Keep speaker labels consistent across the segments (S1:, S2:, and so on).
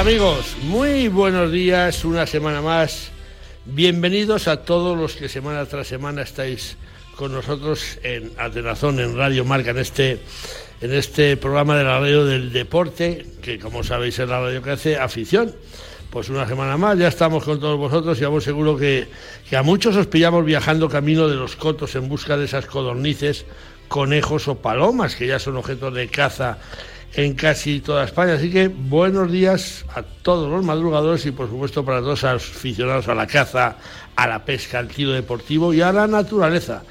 S1: Amigos, muy buenos días, una semana más. Bienvenidos a todos los que semana tras semana estáis con nosotros en Atenazón, en Radio Marca, en este, en este programa de la radio del deporte, que como sabéis es la radio que hace afición. Pues una semana más, ya estamos con todos vosotros y vamos seguro que, que a muchos os pillamos viajando camino de los cotos en busca de esas codornices, conejos o palomas, que ya son objetos de caza en casi toda España. Así que buenos días a todos los madrugadores y por supuesto para todos los aficionados a la caza, a la pesca, al tiro deportivo y a la naturaleza,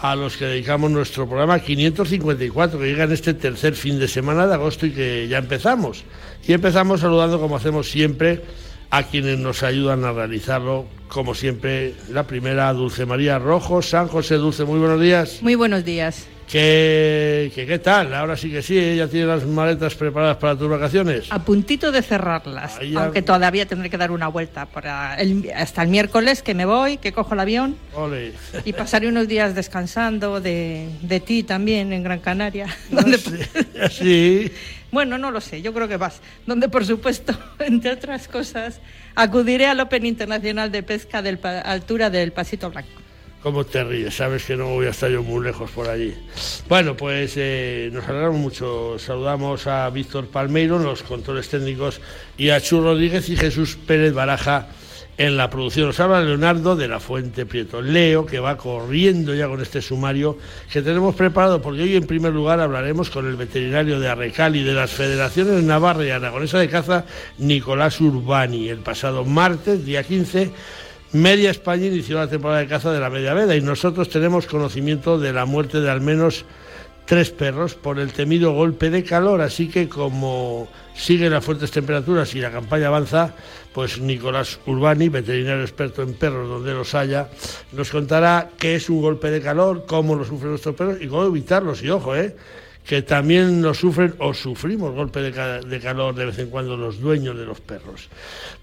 S1: a los que dedicamos nuestro programa 554 que llega en este tercer fin de semana de agosto y que ya empezamos. Y empezamos saludando como hacemos siempre a quienes nos ayudan a realizarlo, como siempre, la primera, Dulce María Rojo, San José Dulce, muy buenos días.
S2: Muy buenos días.
S1: ¿Qué, qué, tal? Ahora sí que sí, ella tiene las maletas preparadas para tus vacaciones.
S2: A puntito de cerrarlas, aunque todavía tendré que dar una vuelta para hasta el miércoles que me voy, que cojo el avión y pasaré unos días descansando de, de ti también en Gran Canaria.
S1: sí.
S2: Bueno, no lo sé, yo creo que vas. Donde, por supuesto, entre otras cosas, acudiré al Open Internacional de Pesca de altura del Pasito Blanco.
S1: ¿Cómo te ríes? Sabes que no voy a estar yo muy lejos por allí. Bueno, pues eh, nos alegramos mucho. Saludamos a Víctor Palmeiro los controles técnicos y a Chu Rodríguez y Jesús Pérez Baraja en la producción. Nos habla Leonardo de la Fuente Prieto. Leo, que va corriendo ya con este sumario que tenemos preparado, porque hoy en primer lugar hablaremos con el veterinario de Arrecal y de las federaciones Navarra y Aragonesa de Caza, Nicolás Urbani. El pasado martes, día 15, Media España inició la temporada de caza de la media veda y nosotros tenemos conocimiento de la muerte de al menos tres perros por el temido golpe de calor, así que como siguen las fuertes temperaturas y la campaña avanza, pues Nicolás Urbani, veterinario experto en perros donde los haya, nos contará qué es un golpe de calor, cómo lo sufren nuestros perros y cómo evitarlos. Y ojo, ¿eh? Que también nos sufren o sufrimos golpe de, calor de vez en cuando los dueños de los perros.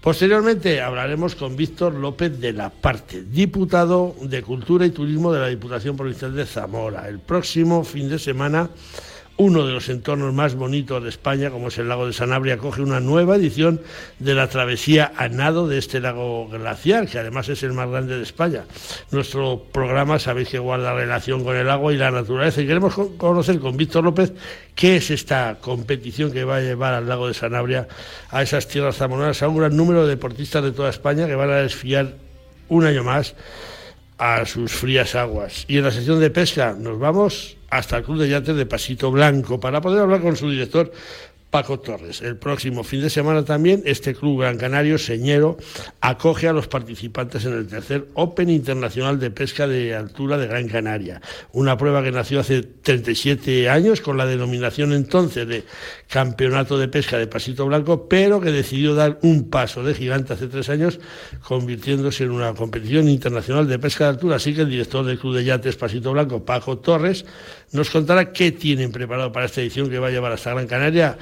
S1: Posteriormente hablaremos con Víctor López de la Parte, diputado de Cultura y Turismo de la Diputación Provincial de Zamora. El próximo fin de semana uno de los entornos más bonitos de España, como es el lago de Sanabria, acoge una nueva edición de la travesía a nado de este lago glaciar, que además es el más grande de España. Nuestro programa, sabéis que guarda relación con el agua y la naturaleza, y queremos conocer con Víctor López qué es esta competición que va a llevar al lago de Sanabria, a esas tierras zamoranas, a un gran número de deportistas de toda España que van a desfiar un año más a sus frías aguas. Y en la sección de pesca nos vamos hasta el Club de Yates de Pasito Blanco para poder hablar con su director Paco Torres. El próximo fin de semana también este club gran canario, Señero, acoge a los participantes en el tercer Open Internacional de Pesca de Altura de Gran Canaria. Una prueba que nació hace 37 años con la denominación entonces de Campeonato de Pesca de Pasito Blanco, pero que decidió dar un paso de gigante hace tres años, convirtiéndose en una competición internacional de pesca de altura. Así que el director del Club de Yates Pasito Blanco, Paco Torres, nos contará qué tienen preparado para esta edición que va a llevar hasta Gran Canaria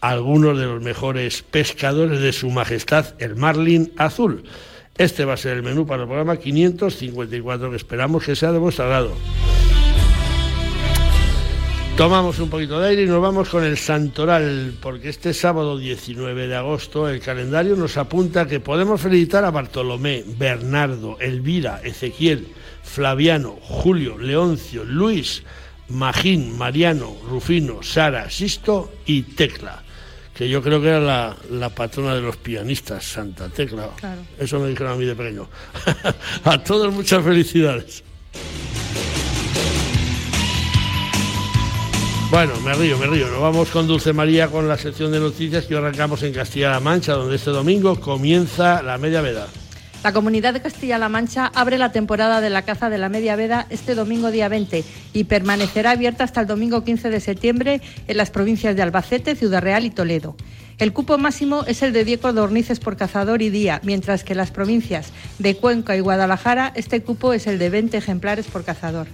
S1: algunos de los mejores pescadores de su majestad, el marlin azul. Este va a ser el menú para el programa 554 que esperamos que sea de. Tomamos un poquito de aire y nos vamos con el Santoral, porque este sábado 19 de agosto el calendario nos apunta que podemos felicitar a Bartolomé, Bernardo, Elvira, Ezequiel, Flaviano, Julio, Leoncio, Luis, Magín, Mariano, Rufino, Sara, Sisto y Tecla, que yo creo que era la, patrona de los pianistas, Santa Tecla. Eso me dijeron a mí de pequeño. a todos muchas felicidades. Bueno, me río, me río. Nos vamos con Dulce María con la sección de noticias que arrancamos en Castilla-La Mancha, donde este domingo comienza la media veda.
S2: La comunidad de Castilla-La Mancha abre la temporada de la caza de la media veda este domingo día 20 y permanecerá abierta hasta el domingo 15 de septiembre en las provincias de Albacete, Ciudad Real y Toledo. El cupo máximo es el de 10 codornices por cazador y día, mientras que en las provincias de Cuenca y Guadalajara este cupo es el de 20 ejemplares por cazador.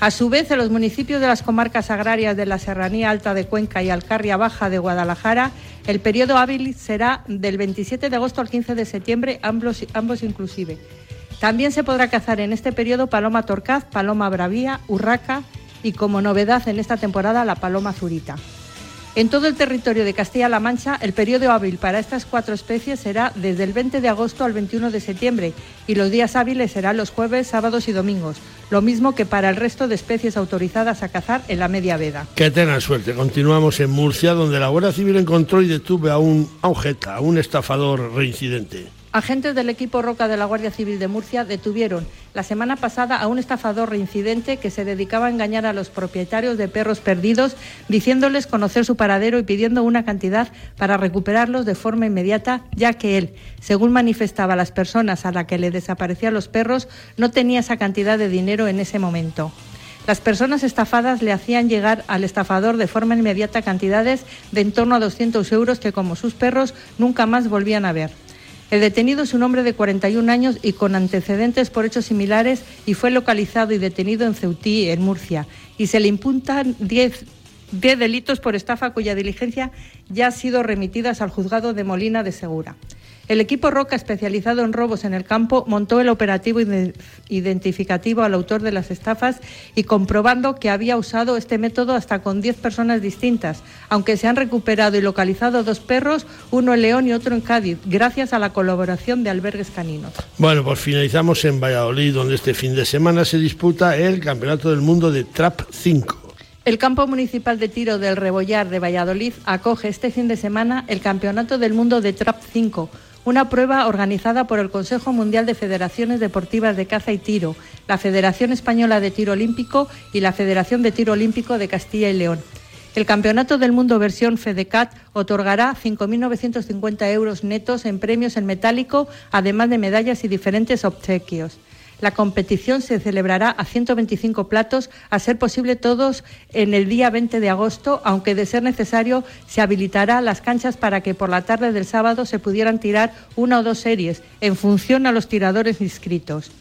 S2: A su vez, en los municipios de las comarcas agrarias de la Serranía Alta de Cuenca y Alcarria Baja de Guadalajara, el periodo hábil será del 27 de agosto al 15 de septiembre, ambos, ambos inclusive. También se podrá cazar en este periodo paloma torcaz, paloma bravía, urraca y como novedad en esta temporada la paloma zurita. En todo el territorio de Castilla-La Mancha, el periodo hábil para estas cuatro especies será desde el 20 de agosto al 21 de septiembre y los días hábiles serán los jueves, sábados y domingos, lo mismo que para el resto de especies autorizadas a cazar en la media veda.
S1: Que tengan suerte. Continuamos en Murcia, donde la Guardia Civil encontró y detuvo a un, a a un estafador reincidente.
S2: Agentes del equipo Roca de la Guardia Civil de Murcia detuvieron la semana pasada a un estafador reincidente que se dedicaba a engañar a los propietarios de perros perdidos, diciéndoles conocer su paradero y pidiendo una cantidad para recuperarlos de forma inmediata, ya que él, según manifestaba las personas a las que le desaparecían los perros, no tenía esa cantidad de dinero en ese momento. Las personas estafadas le hacían llegar al estafador de forma inmediata cantidades de en torno a 200 euros que, como sus perros, nunca más volvían a ver. El detenido es un hombre de 41 años y con antecedentes por hechos similares y fue localizado y detenido en Ceutí, en Murcia, y se le imputan 10 delitos por estafa cuya diligencia ya ha sido remitidas al juzgado de Molina de Segura. El equipo Roca, especializado en robos en el campo, montó el operativo identificativo al autor de las estafas y comprobando que había usado este método hasta con 10 personas distintas, aunque se han recuperado y localizado dos perros, uno en León y otro en Cádiz, gracias a la colaboración de albergues caninos.
S1: Bueno, pues finalizamos en Valladolid, donde este fin de semana se disputa el Campeonato del Mundo de Trap 5.
S2: El campo municipal de tiro del Rebollar de Valladolid acoge este fin de semana el Campeonato del Mundo de Trap 5 una prueba organizada por el Consejo Mundial de Federaciones Deportivas de Caza y Tiro, la Federación Española de Tiro Olímpico y la Federación de Tiro Olímpico de Castilla y León. El Campeonato del Mundo versión FEDECAT otorgará 5.950 euros netos en premios en metálico, además de medallas y diferentes obsequios. La competición se celebrará a 125 platos, a ser posible todos en el día 20 de agosto, aunque de ser necesario se habilitará las canchas para que por la tarde del sábado se pudieran tirar una o dos series, en función a los tiradores inscritos.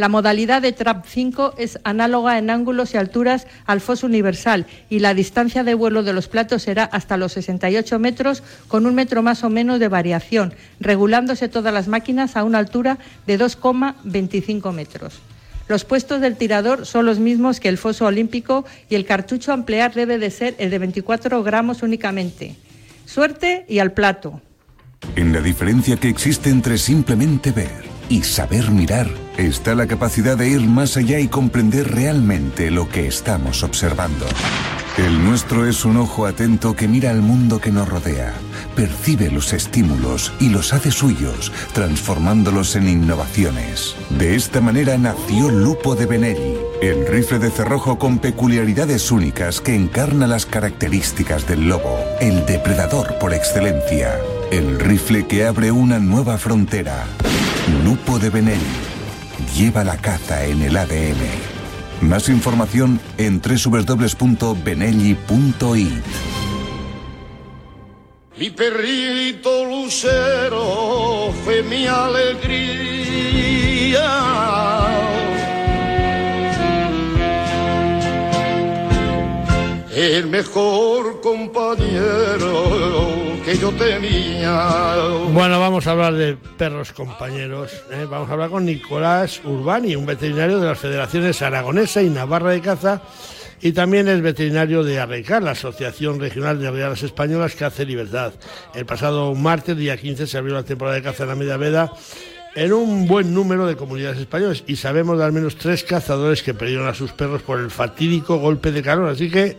S2: La modalidad de Trap 5 es análoga en ángulos y alturas al foso universal y la distancia de vuelo de los platos será hasta los 68 metros con un metro más o menos de variación, regulándose todas las máquinas a una altura de 2,25 metros. Los puestos del tirador son los mismos que el foso olímpico y el cartucho a emplear debe de ser el de 24 gramos únicamente. Suerte y al plato.
S3: En la diferencia que existe entre simplemente ver y saber mirar está la capacidad de ir más allá y comprender realmente lo que estamos observando. El nuestro es un ojo atento que mira al mundo que nos rodea, percibe los estímulos y los hace suyos, transformándolos en innovaciones. De esta manera nació Lupo de Benelli, el rifle de cerrojo con peculiaridades únicas que encarna las características del lobo, el depredador por excelencia, el rifle que abre una nueva frontera. Lupo de Benelli. Lleva la caza en el ADN. Más información en www.benelli.it.
S4: Mi perrito lucero fue mi alegría el mejor compañero yo tenía.
S1: Bueno, vamos a hablar de perros compañeros. ¿eh? Vamos a hablar con Nicolás Urbani, un veterinario de las federaciones aragonesa y navarra de caza. Y también es veterinario de Arrecar, la Asociación Regional de Reales Españolas que hace Libertad. El pasado martes, día 15, se abrió la temporada de caza en la Media Veda en un buen número de comunidades españolas y sabemos de al menos tres cazadores que perdieron a sus perros por el fatídico golpe de calor. Así que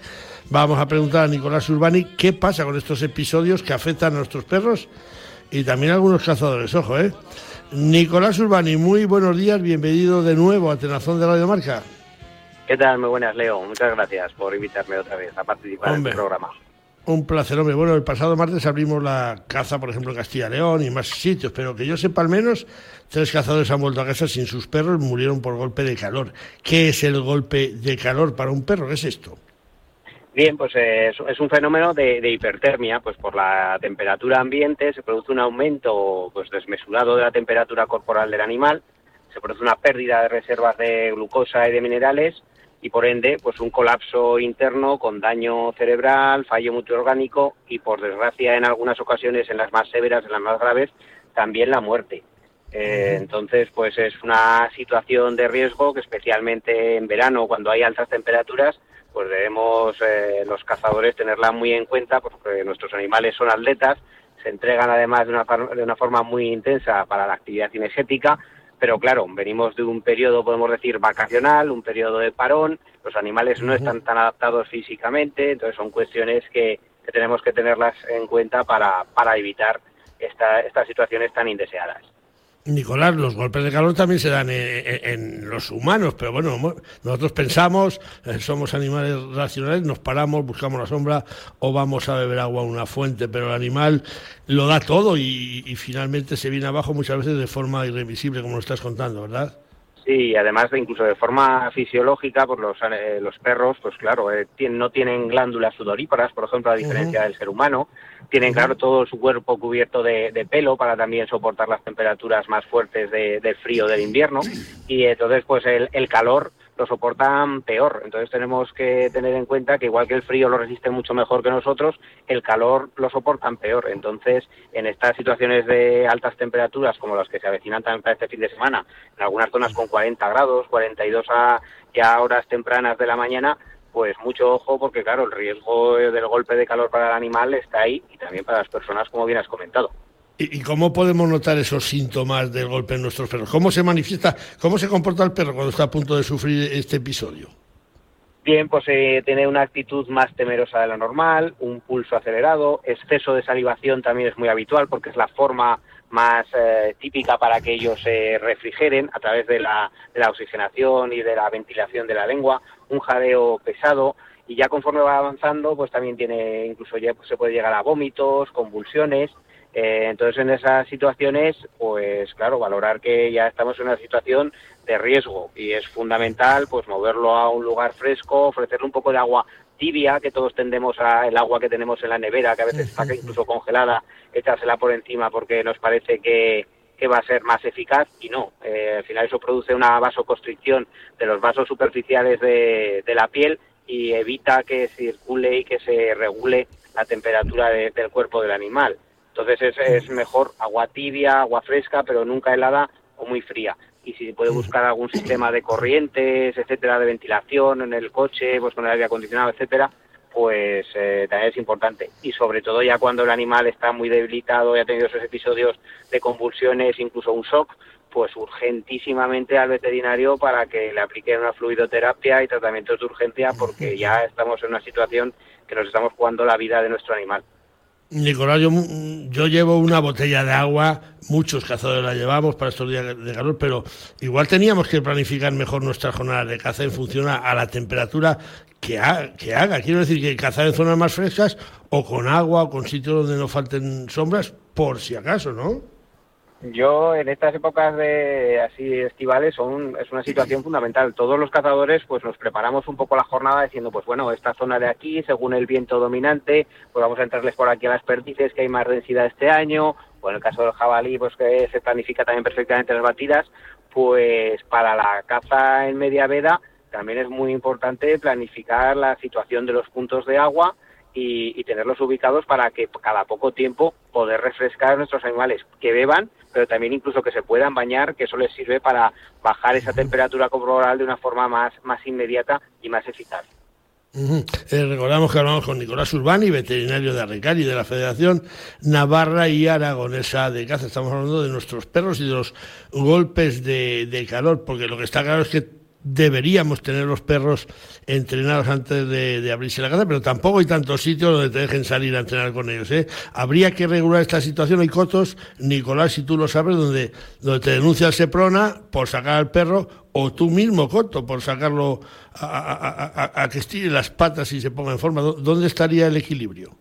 S1: Vamos a preguntar a Nicolás Urbani qué pasa con estos episodios que afectan a nuestros perros y también a algunos cazadores, ojo, ¿eh? Nicolás Urbani, muy buenos días, bienvenido de nuevo a Tenazón de Radio Marca.
S5: ¿Qué tal? Muy buenas, Leo. Muchas gracias por invitarme otra vez a participar en el programa.
S1: Un placer, hombre. Bueno, el pasado martes abrimos la caza, por ejemplo, en Castilla León y más sitios, pero que yo sepa al menos, tres cazadores han vuelto a casa sin sus perros, murieron por golpe de calor. ¿Qué es el golpe de calor para un perro? ¿Qué es esto?
S5: Bien, pues eh, es, un fenómeno de, hipertermia, pues por la temperatura ambiente se produce un aumento pues desmesurado de la temperatura corporal del animal, se produce una pérdida de reservas de glucosa y de minerales y por ende pues un colapso interno con daño cerebral, fallo multiorgánico y por desgracia en algunas ocasiones, en las más severas, en las más graves, también la muerte. Eh, entonces, pues es una situación de riesgo que especialmente en verano, cuando hay altas temperaturas, pues debemos eh, los cazadores tenerla muy en cuenta porque nuestros animales son atletas, se entregan además de una, de una forma muy intensa para la actividad cinegética, pero claro, venimos de un periodo, podemos decir, vacacional, un periodo de parón, los animales no están tan adaptados físicamente, entonces son cuestiones que, que tenemos que tenerlas en cuenta para, para evitar esta, estas situaciones tan indeseadas.
S1: Nicolás, los golpes de calor también se dan en, los humanos, pero bueno, nosotros pensamos, eh, somos animales racionales, nos paramos, buscamos la sombra o vamos a beber agua a una fuente, pero el animal lo da todo y, y finalmente se viene abajo muchas veces de forma irremisible, como lo estás contando, ¿verdad?
S5: Sí, además de incluso de forma fisiológica, por los, eh, los perros, pues claro, eh, no tienen glándulas sudoríparas, por ejemplo, a diferencia del ser humano. Tienen, claro, todo su cuerpo cubierto de, pelo para también soportar las temperaturas más fuertes del frío del invierno. Y entonces, pues el, el calor lo soportan peor. Entonces tenemos que tener en cuenta que igual que el frío lo resiste mucho mejor que nosotros, el calor lo soportan peor. Entonces, en estas situaciones de altas temperaturas como las que se avecinan también para este fin de semana, en algunas zonas con 40 grados, 42 a ya horas tempranas de la mañana, pues mucho ojo porque claro, el riesgo del golpe de calor para el animal está ahí y también para las personas como bien has comentado.
S1: ¿Y, cómo podemos notar esos síntomas del golpe en nuestros perros? ¿Cómo se manifiesta, cómo se comporta el perro cuando está a punto de sufrir este episodio?
S5: Bien, pues eh, tiene una actitud más temerosa de la normal, un pulso acelerado, exceso de salivación también es muy habitual porque es la forma más eh, típica para que ellos se refrigeren a través de la, de la oxigenación y de la ventilación de la lengua, un jadeo pesado. Y ya conforme va avanzando pues también tiene incluso ya pues, se puede llegar a vómitos, convulsiones. Eh, entonces, en esas situaciones, pues claro, valorar que ya estamos en una situación de riesgo. Y es fundamental pues moverlo a un lugar fresco, ofrecerle un poco de agua tibia, que todos tendemos a el agua que tenemos en la nevera, que a veces está incluso congelada, echársela por encima porque nos parece que, que va a ser más eficaz y no. Eh, al final eso produce una vasoconstricción de los vasos superficiales de, de la piel y evita que circule y que se regule la temperatura del cuerpo del animal. Entonces es, mejor agua tibia, agua fresca, pero nunca helada o muy fría. Y si se puede buscar algún sistema de corrientes, etcétera, de ventilación en el coche, pues con el aire acondicionado, etcétera, pues eh, también es importante. Y sobre todo ya cuando el animal está muy debilitado y ha tenido esos episodios de convulsiones, incluso un shock, pues urgentísimamente al veterinario para que le apliquen una fluidoterapia y tratamientos de urgencia porque ya estamos en una situación que nos estamos jugando la vida de nuestro animal.
S1: Nicolás, yo, llevo una botella de agua, muchos cazadores la llevamos para estos días de calor, pero igual teníamos que planificar mejor nuestra jornada de caza en función a, la temperatura que, que, haga. Quiero decir que cazar en zonas más frescas o con agua o con sitios donde no falten sombras, por si acaso, ¿no?
S5: Yo en estas épocas de así estivales son es una situación fundamental. Todos los cazadores pues nos preparamos un poco la jornada diciendo pues bueno esta zona de aquí según el viento dominante pues vamos a entrarles por aquí a las perdices que hay más densidad este año o en el caso del jabalí pues que se planifica también perfectamente las batidas pues para la caza en media veda también es muy importante planificar la situación de los puntos de agua y, tenerlos ubicados para que cada poco tiempo poder refrescar a nuestros animales, que beban, pero también incluso que se puedan bañar, que eso les sirve para bajar esa temperatura corporal de una forma más, más inmediata y más eficaz.
S1: Eh, recordamos que hablamos con Nicolás Urbani, veterinario de Arrecari de la Federación Navarra y Aragonesa de Caza. Estamos hablando de nuestros perros y de los golpes de, de calor, porque lo que está claro es que deberíamos tener los perros entrenados antes de, abrirse la casa, pero tampoco hay tantos sitios donde te dejen salir a entrenar con ellos. ¿eh? Habría que regular esta situación. Hay cotos, Nicolás, si tú lo sabes, donde, donde te denuncia Seprona por sacar al perro, o tú mismo, Coto, por sacarlo a, a que estire las patas y se ponga en forma. ¿Dónde estaría el equilibrio?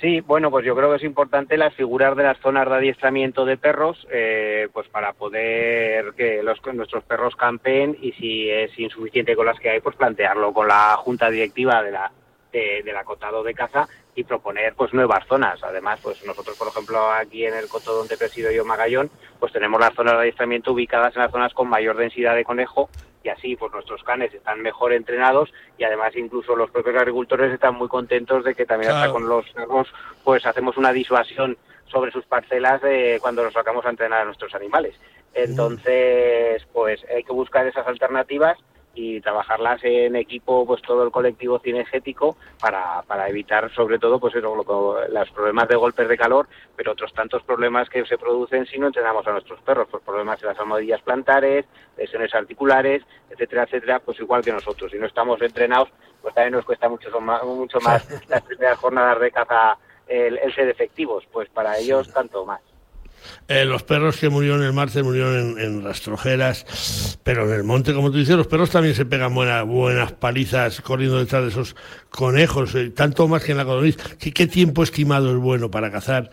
S5: Sí, bueno, pues yo creo que es importante las figuras de las zonas de adiestramiento de perros, eh, pues para poder que los, nuestros perros campen y si es insuficiente con las que hay, pues plantearlo con la junta directiva de la, del acotado de caza y proponer pues nuevas zonas. Además, pues nosotros, por ejemplo, aquí en el coto donde presido yo Magallón, pues tenemos las zonas de adiestramiento ubicadas en las zonas con mayor densidad de conejo y así pues nuestros canes están mejor entrenados y además incluso los propios agricultores están muy contentos de que también hasta con los perros pues hacemos una disuasión sobre sus parcelas de cuando los sacamos a entrenar a nuestros animales. Entonces, pues hay que buscar esas alternativas y trabajarlas en equipo, pues todo el colectivo cinegético para, para evitar sobre todo pues eso, los problemas de golpes de calor, pero otros tantos problemas que se producen si no entrenamos a nuestros perros, pues problemas en las almohadillas plantares, lesiones articulares, etcétera, etcétera, pues igual que nosotros. Si no estamos entrenados, pues también nos cuesta mucho, mucho más las primeras jornadas de caza el, el ser efectivos, pues para ellos tanto más.
S1: Eh, los perros que murieron en el martes murieron en, rastrojeras, pero en el monte, como tú dices, los perros también se pegan buenas, buenas palizas corriendo detrás de esos conejos, eh, tanto más que en la codorniz. ¿Qué, ¿Qué tiempo estimado es bueno para cazar?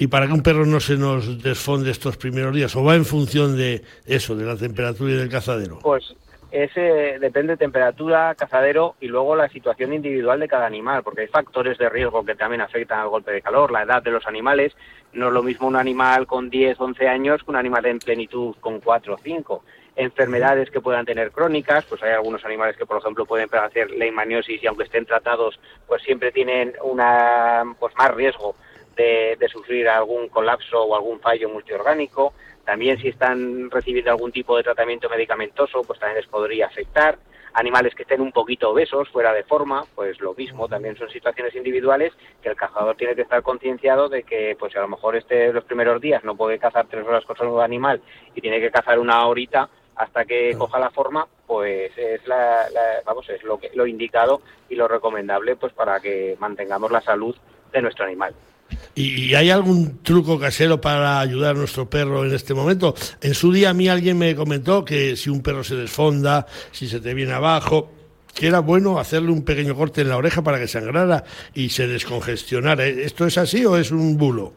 S1: y para que un perro no se nos desfonde estos primeros días, o va en función de eso, de la temperatura y del cazadero?
S5: Pues ese depende de temperatura, cazadero y luego la situación individual de cada animal, porque hay factores de riesgo que también afectan al golpe de calor, la edad de los animales. No es lo mismo un animal con 10, 11 años que un animal en plenitud con 4 o 5. Enfermedades que puedan tener crónicas, pues hay algunos animales que, por ejemplo, pueden hacer leishmaniosis y aunque estén tratados, pues siempre tienen una, pues más riesgo de, de sufrir algún colapso o algún fallo multiorgánico también si están recibiendo algún tipo de tratamiento medicamentoso, pues también les podría afectar. Animales que estén un poquito obesos, fuera de forma, pues lo mismo, también son situaciones individuales que el cazador tiene que estar concienciado de que, pues a lo mejor este los primeros días no puede cazar tres horas con su animal y tiene que cazar una horita hasta que coja la forma, pues es la, vamos es lo que lo indicado y lo recomendable, pues para que mantengamos la salud de nuestro animal.
S1: ¿Y hay algún truco casero para ayudar a nuestro perro en este momento? En su día a mí alguien me comentó que si un perro se desfonda, si se te viene abajo, que era bueno hacerle un pequeño corte en la oreja para que sangrara y se descongestionara. ¿Esto es así o es un bulo?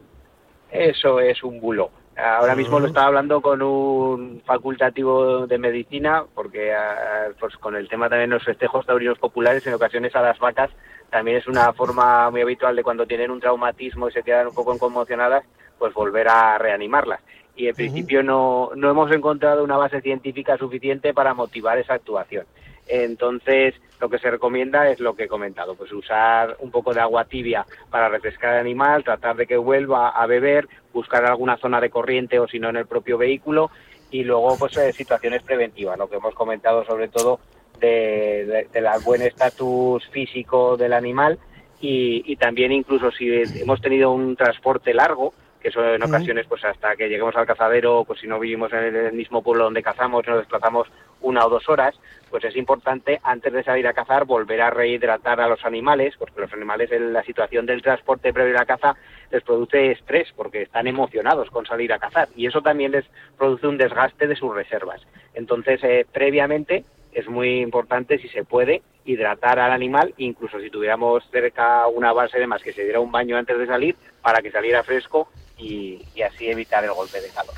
S5: Eso es un bulo. Ahora mismo lo ah. estaba hablando con un facultativo de medicina, porque ah, pues con el tema también de los festejos taurinos populares, en ocasiones a las vacas también es una forma muy habitual de cuando tienen un traumatismo y se quedan un poco conmocionadas, pues volver a reanimarlas. Y en principio no, no hemos encontrado una base científica suficiente para motivar esa actuación. Entonces, lo que se recomienda es lo que he comentado, pues usar un poco de agua tibia para refrescar al animal, tratar de que vuelva a beber, buscar alguna zona de corriente o si no en el propio vehículo y luego pues eh, situaciones preventivas, lo que hemos comentado sobre todo de, del buen estatus físico del animal y, también incluso si hemos tenido un transporte largo, que eso en ocasiones pues hasta que lleguemos al cazadero, pues si no vivimos en el mismo pueblo donde cazamos, nos desplazamos una o dos horas, pues es importante antes de salir a cazar volver a rehidratar a los animales, porque los animales en la situación del transporte previo a la caza les produce estrés porque están emocionados con salir a cazar y eso también les produce un desgaste de sus reservas. Entonces, eh, previamente es muy importante, si se puede, hidratar al animal, incluso si tuviéramos cerca una base de más que se diera un baño antes de salir, para que saliera fresco y, y así evitar el golpe de calor.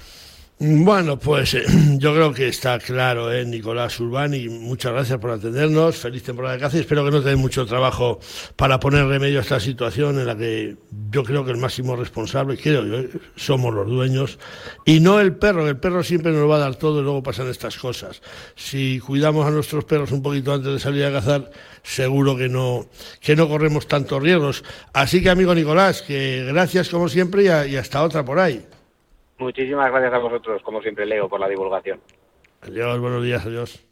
S1: Bueno, pues eh, yo creo que está claro, ¿eh? Nicolás Urbán, y muchas gracias por atendernos. Feliz temporada de caza y espero que no tengan mucho trabajo para poner remedio a esta situación en la que yo creo que el máximo responsable, creo yo, ¿eh? somos los dueños y no el perro. El perro siempre nos va a dar todo y luego pasan estas cosas. Si cuidamos a nuestros perros un poquito antes de salir a cazar, seguro que no, que no corremos tantos riesgos. Así que, amigo Nicolás, que gracias como siempre y hasta otra por ahí.
S5: Muchísimas gracias a vosotros, como siempre, Leo, por la divulgación.
S1: Adiós, buenos días, adiós.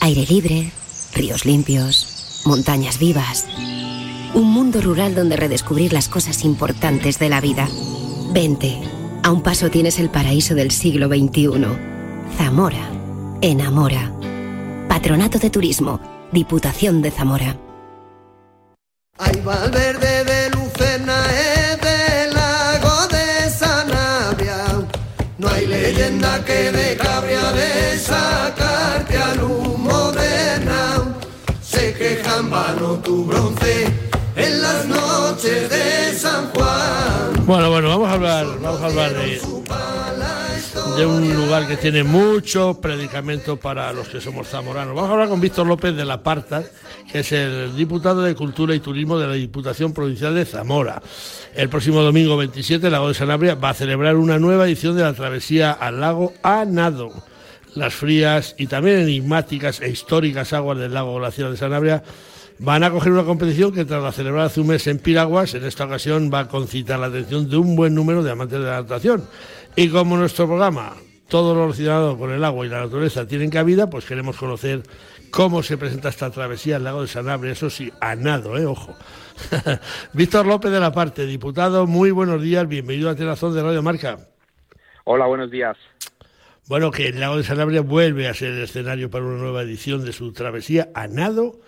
S6: Aire libre, ríos limpios, montañas vivas. Un mundo rural donde redescubrir las cosas importantes de la vida. Vente, a un paso tienes el paraíso del siglo XXI. Zamora, enamora. Patronato de Turismo, Diputación de Zamora.
S7: Ay, Valverde leyenda que de cabria de sacarte al humo de Se quejan vano tu bronce en las noches de San Juan.
S1: Bueno, bueno, vamos a hablar, vamos a hablar de de un lugar que tiene mucho predicamento para los que somos zamoranos. Vamos a hablar con Víctor López de la Parta, que es el diputado de Cultura y Turismo de la Diputación Provincial de Zamora. El próximo domingo 27, el lago de Sanabria va a celebrar una nueva edición de la travesía al lago a nado. Las frías y también enigmáticas e históricas aguas del lago glacial de Sanabria van a coger una competición que tras la celebrar hace un mes en Piraguas, en esta ocasión va a concitar la atención de un buen número de amantes de la natación. Y como nuestro programa todo lo relacionado con el agua y la naturaleza tienen cabida, pues queremos conocer cómo se presenta esta travesía al lago de Sanabria, eso sí, a nado, ¿eh? ojo. Víctor López de la Parte, diputado, muy buenos días, bienvenido a Tenazón de Radio Marca.
S8: Hola, buenos días.
S1: Bueno, que el lago de Sanabria vuelve a ser el escenario para una nueva edición de su travesía a nado,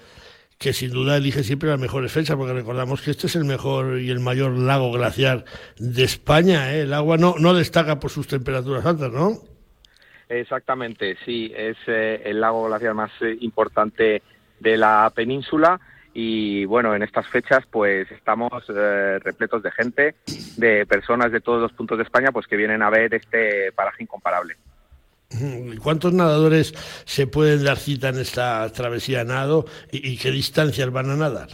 S1: que sin duda elige siempre las mejores fechas, porque recordamos que este es el mejor y el mayor lago glaciar de España. ¿eh? El agua no, no destaca por sus temperaturas altas, ¿no?
S8: Exactamente, sí, es eh, el lago glaciar más eh, importante de la península y bueno, en estas fechas pues estamos eh, repletos de gente, de personas de todos los puntos de España pues que vienen a ver este paraje incomparable.
S1: ¿Cuántos nadadores se pueden dar cita en esta travesía nado y, y, qué distancias van a nadar?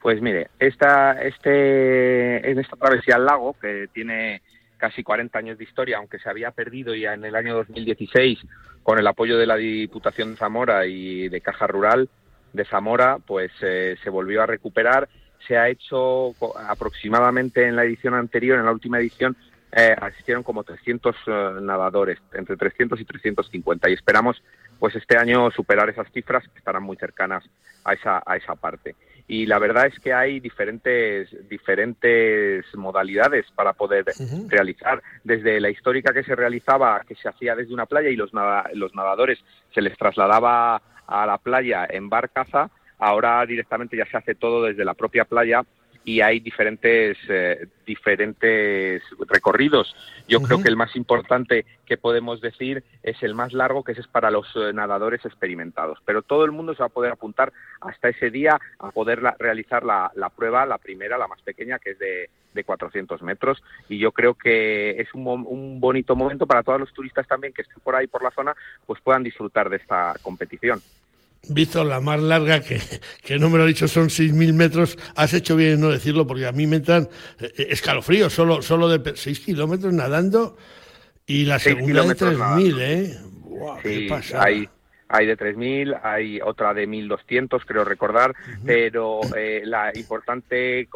S8: Pues mire, esta, este, en esta travesía al lago, que tiene casi 40 años de historia, aunque se había perdido ya en el año 2016 con el apoyo de la Diputación de Zamora y de Caja Rural de Zamora, pues eh, se volvió a recuperar. Se ha hecho aproximadamente en la edición anterior, en la última edición, eh, asistieron como 300 eh, nadadores, entre 300 y 350, y esperamos pues este año superar esas cifras que estarán muy cercanas a esa, a esa parte. Y la verdad es que hay diferentes, diferentes modalidades para poder realizar, desde la histórica que se realizaba, que se hacía desde una playa y los, los nadadores se les trasladaba a la playa en barcaza, ahora directamente ya se hace todo desde la propia playa y hay diferentes, eh, diferentes recorridos. Yo creo que el más importante que podemos decir es el más largo, que es para los eh, nadadores experimentados. Pero todo el mundo se va a poder apuntar hasta ese día a poder realizar la, la, prueba, la primera, la más pequeña, que es de, de 400 metros. Y yo creo que es un, un bonito momento para todos los turistas también que estén por ahí, por la zona, pues puedan disfrutar de esta competición.
S1: Víctor, la más larga, que, que no me lo ha dicho, son 6.000 metros. Has hecho bien en no decirlo, porque a mí me entran eh, escalofríos, solo, solo de 6 kilómetros nadando y la segunda de 3.000, ¿eh? Wow,
S8: sí,
S1: qué.
S8: Hay, hay de 3.000, hay otra de 1.200, creo recordar, uh -huh. pero eh, la importante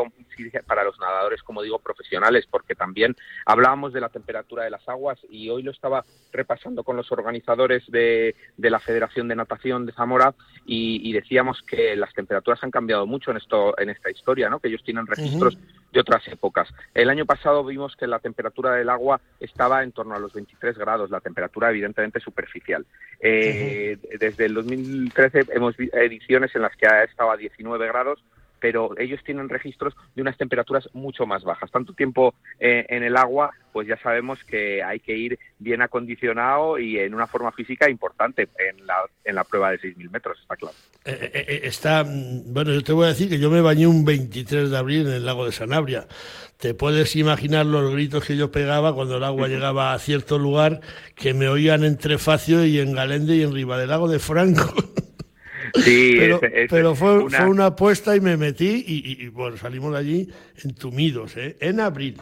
S8: para los nadadores, como digo, profesionales, porque también hablábamos de la temperatura de las aguas y hoy lo estaba repasando con los organizadores de, de la Federación de Natación de Zamora y, y, decíamos que las temperaturas han cambiado mucho en, esto, en esta historia, ¿no? que ellos tienen registros uh -huh. de otras épocas. El año pasado vimos que la temperatura del agua estaba en torno a los 23 grados, la temperatura evidentemente superficial. Eh, uh -huh. Desde el 2013 hemos visto ediciones en las que ha estado a 19 grados pero ellos tienen registros de unas temperaturas mucho más bajas. Tanto tiempo eh, en el agua, pues ya sabemos que hay que ir bien acondicionado y en una forma física importante en la, en la prueba de 6.000 metros, está claro.
S1: Eh, eh, está, bueno, yo te voy a decir que yo me bañé un 23 de abril en el lago de Sanabria. Te puedes imaginar los gritos que yo pegaba cuando el agua llegaba a cierto lugar que me oían en Trefacio y en Galende y en Ribadelago de Franco.
S8: Sí,
S1: pero, fue,
S8: una...
S1: fue, una... apuesta y me metí y, y, y, bueno, salimos de allí entumidos, ¿eh? en abril.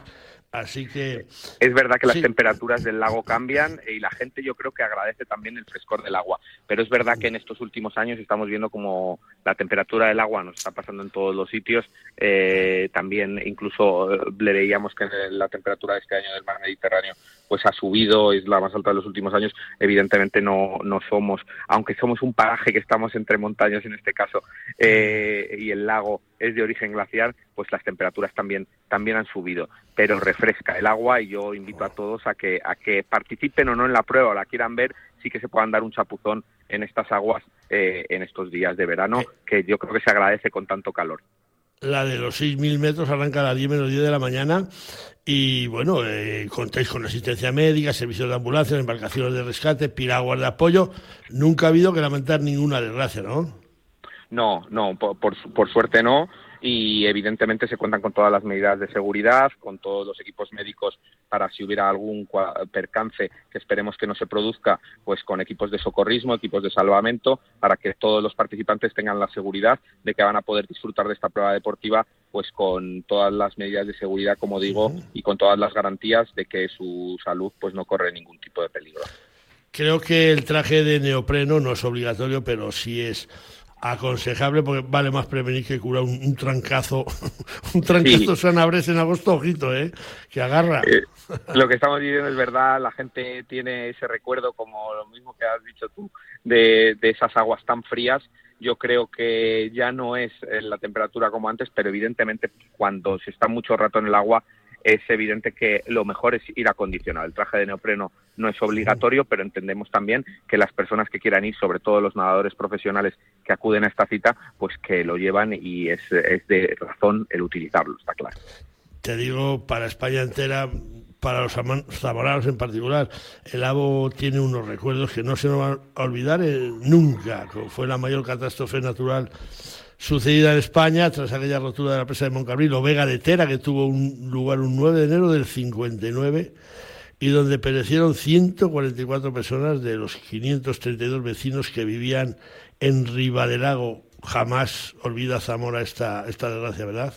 S1: Así que...
S8: Es verdad que las sí. temperaturas del lago cambian y la gente yo creo que agradece también el frescor del agua, pero es verdad que en estos últimos años estamos viendo como la temperatura del agua nos está pasando en todos los sitios, eh, también incluso eh, le veíamos que la temperatura de este año del mar Mediterráneo pues ha subido, es la más alta de los últimos años, evidentemente no, no somos, aunque somos un paraje que estamos entre montañas en este caso, eh, y el lago es de origen glaciar, pues las temperaturas también, también han subido, pero refresca el agua y yo invito a todos a que, a que participen o no en la prueba o la quieran ver, sí que se puedan dar un chapuzón en estas aguas eh, en estos días de verano, que yo creo que se agradece con tanto calor
S1: la de los 6.000 metros arranca a las 10 menos 10 de la mañana y bueno, eh, contáis con asistencia médica, servicios de ambulancia, embarcaciones de rescate, piraguas de apoyo. Nunca ha habido que lamentar ninguna desgracia, ¿no?
S8: No, no, por, por, por suerte no y evidentemente se cuentan con todas las medidas de seguridad, con todos los equipos médicos para si hubiera algún percance que esperemos que no se produzca, pues con equipos de socorrismo, equipos de salvamento, para que todos los participantes tengan la seguridad de que van a poder disfrutar de esta prueba deportiva pues con todas las medidas de seguridad, como digo, y con todas las garantías de que su salud pues no corre ningún tipo de peligro.
S1: Creo que el traje de neopreno no es obligatorio, pero sí es aconsejable porque vale más prevenir que curar un, un trancazo un trancazo sí. sanabres en agosto ojito eh que agarra
S8: eh, Lo que estamos viviendo es verdad, la gente tiene ese recuerdo, como lo mismo que has dicho tú, de, de esas aguas tan frías. Yo creo que ya no es eh, la temperatura como antes, pero evidentemente cuando se está mucho rato en el agua es evidente que lo mejor es ir acondicionado. El traje de neopreno no es obligatorio, pero entendemos también que las personas que quieran ir, sobre todo los nadadores profesionales que acuden a esta cita, pues que lo llevan y es, es de razón el utilizarlo, está claro.
S1: Te digo, para España entera, para los zamoranos en particular, el ABO tiene unos recuerdos que no se nos van a olvidar eh, nunca, fue la mayor catástrofe natural sucedida en España tras aquella rotura de la presa de Moncabril o Vega de Tera, que tuvo un lugar un 9 de enero del 59 y donde perecieron 144 personas de los 532 vecinos que vivían en Ribadelago. Jamás olvida Zamora esta, esta desgracia, ¿verdad?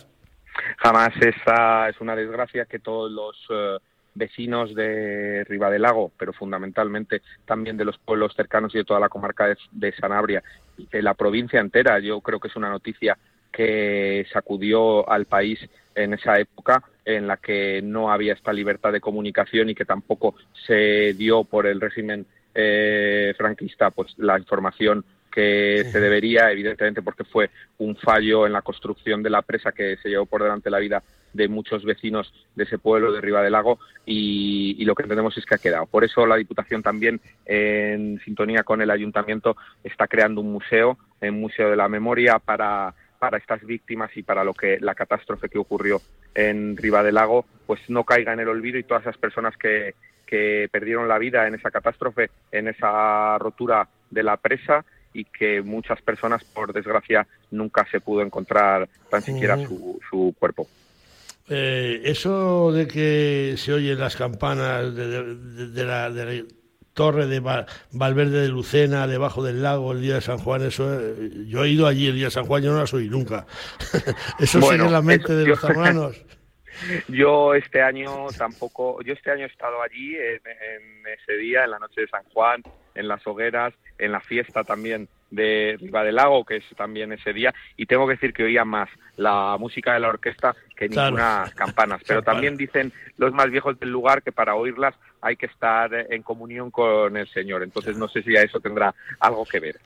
S8: Jamás esa es una desgracia que todos los eh, vecinos de Ribadelago, pero fundamentalmente también de los pueblos cercanos y de toda la comarca de, Sanabria, de la provincia entera. Yo creo que es una noticia que sacudió al país en esa época en la que no había esta libertad de comunicación y que tampoco se dio por el régimen eh, franquista pues la información que se debería, evidentemente porque fue un fallo en la construcción de la presa que se llevó por delante la vida de muchos vecinos de ese pueblo de Riva del Lago y, lo que entendemos es que ha quedado. Por eso la Diputación también, en sintonía con el Ayuntamiento, está creando un museo, un Museo de la Memoria para, para estas víctimas y para lo que la catástrofe que ocurrió en Riva del Lago pues no caiga en el olvido y todas esas personas que, que perdieron la vida en esa catástrofe, en esa rotura de la presa y que muchas personas, por desgracia, nunca se pudo encontrar tan siquiera su, su cuerpo.
S1: Eh, eso de que se oyen las campanas de, la, torre de Valverde de Lucena, debajo del lago, el día de San Juan, eso eh, yo he ido allí el día de San Juan, yo no las oí nunca. eso sigue en la mente de los zamoranos.
S8: Yo este año tampoco, yo este año he estado allí en, ese día, en la noche de San Juan, en las hogueras, en la fiesta también de Riva del Lago, que es también ese día, y tengo que decir que oía más la música de la orquesta que ninguna campanas. Pero también dicen los más viejos del lugar que para oírlas hay que estar en comunión con el Señor. Entonces no sé si a eso tendrá algo que ver.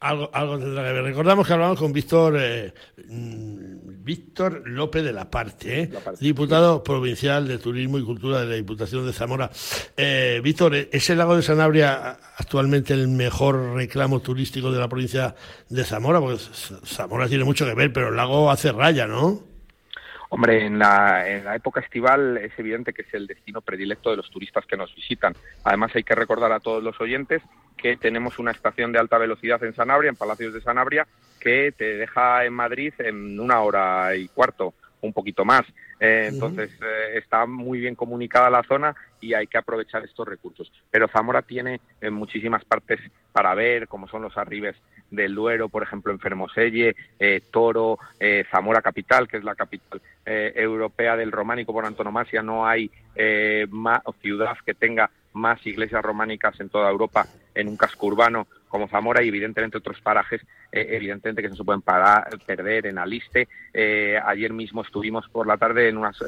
S1: Algo, algo tendrá que ver. Recordamos que hablamos con Víctor eh, mm, Víctor López de la Parte, ¿eh? diputado provincial de Turismo y Cultura de la Diputación de Zamora. Eh, Víctor, ¿es el lago de Sanabria actualmente el mejor reclamo turístico de la provincia de Zamora? Porque Zamora tiene mucho que ver, pero el lago hace raya, ¿no?
S8: Hombre, en la, en la época estival es evidente que es el destino predilecto de los turistas que nos visitan. Además, hay que recordar a todos los oyentes que tenemos una estación de alta velocidad en Sanabria, en Palacios de Sanabria, que te deja en Madrid en una hora y cuarto, un poquito más. Eh, entonces, eh, está muy bien comunicada la zona y hay que aprovechar estos recursos. Pero Zamora tiene en muchísimas partes para ver, como son los arribes del Duero, por ejemplo, en Fermoselle, eh, Toro, eh, Zamora Capital, que es la capital eh, europea del románico por antonomasia, no hay más, ciudad que tenga más iglesias románicas en toda Europa en un casco urbano como Zamora y evidentemente otros parajes, evidentemente que no se pueden parar, perder en Aliste. ayer mismo estuvimos por la tarde en unas,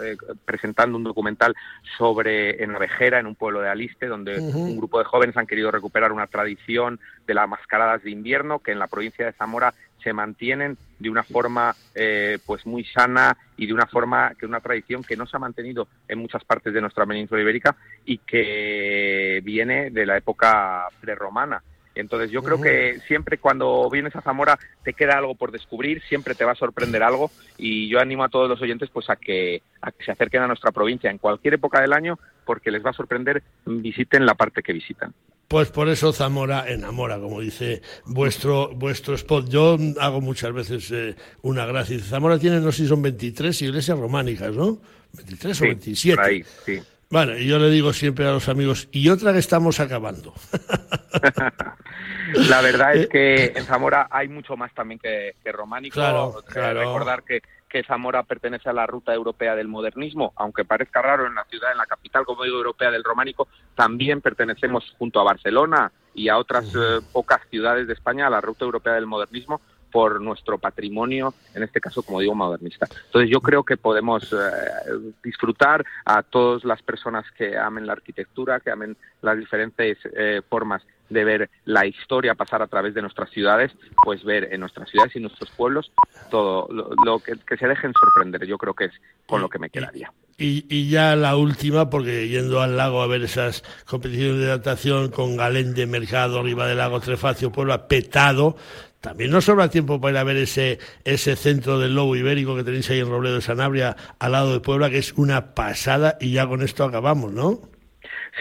S8: presentando un documental sobre en Vejera, en un pueblo de Aliste, donde un grupo de jóvenes han querido recuperar una tradición de las mascaradas de invierno que en la provincia de Zamora se mantienen de una forma eh, pues muy sana y de una forma que una tradición que no se ha mantenido en muchas partes de nuestra península ibérica y que viene de la época prerromana. Entonces yo creo que siempre cuando vienes a Zamora te queda algo por descubrir, siempre te va a sorprender algo y yo animo a todos los oyentes pues a que, a que se acerquen a nuestra provincia en cualquier época del año porque les va a sorprender, visiten la parte que visitan.
S1: Pues por eso Zamora enamora, como dice vuestro vuestro spot. Yo hago muchas veces eh, una gracia. Zamora tiene, no sé si son 23 iglesias románicas, ¿no? 23 o 27.
S8: Ahí, sí.
S1: Bueno, yo le digo siempre a los amigos, y otra que estamos acabando.
S8: La verdad es que en Zamora hay mucho más también que, románico.
S1: Claro, claro.
S8: Recordar que que Zamora pertenece a la ruta europea del modernismo, aunque parezca raro en la ciudad, en la capital, como digo, europea del románico, también pertenecemos junto a Barcelona y a otras eh, pocas ciudades de España a la ruta europea del modernismo, por nuestro patrimonio, en este caso, como digo, modernista. Entonces yo creo que podemos eh, disfrutar a todas las personas que amen la arquitectura, que amen las diferentes eh, formas de ver la historia pasar a través de nuestras ciudades, pues ver en nuestras ciudades y nuestros pueblos todo lo, que, que, se dejen sorprender. Yo creo que es con lo que me quedaría.
S1: Y, y, ya la última, porque yendo al lago a ver esas competiciones de natación con Galén de Mercado, arriba del lago Trefacio, Puebla, petado, también nos sobra tiempo para ir a ver ese, ese centro del lobo ibérico que tenéis ahí en Robledo de Sanabria, al lado de Puebla, que es una pasada, y ya con esto acabamos, ¿no?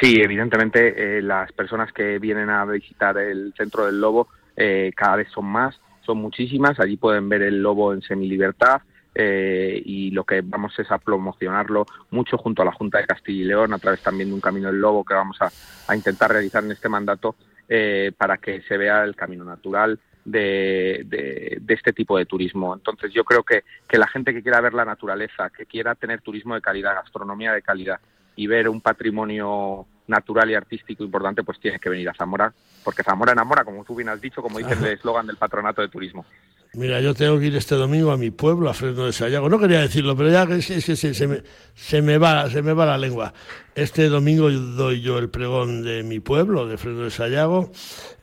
S8: Sí, evidentemente eh, las personas que vienen a visitar el centro del lobo eh, cada vez son más, son muchísimas, allí pueden ver el lobo en semilibertad, eh, y lo que vamos es a promocionarlo mucho junto a la Junta de Castilla y León a través también de un Camino del Lobo que vamos a, intentar realizar en este mandato eh, para que se vea el camino natural de, de, este tipo de turismo. Entonces yo creo que, que la gente que quiera ver la naturaleza, que quiera tener turismo de calidad, gastronomía de calidad y ver un patrimonio natural y artístico importante, pues tiene que venir a Zamora, porque Zamora enamora, como tú bien has dicho, como dice el eslogan del patronato de turismo.
S1: Mira, yo tengo que ir este domingo a mi pueblo, a Fresno de Sayago. No quería decirlo, pero ya es que, se, se, me, se, me va, se me va la lengua. Este domingo doy yo el pregón de mi pueblo, de Fresno de Sayago.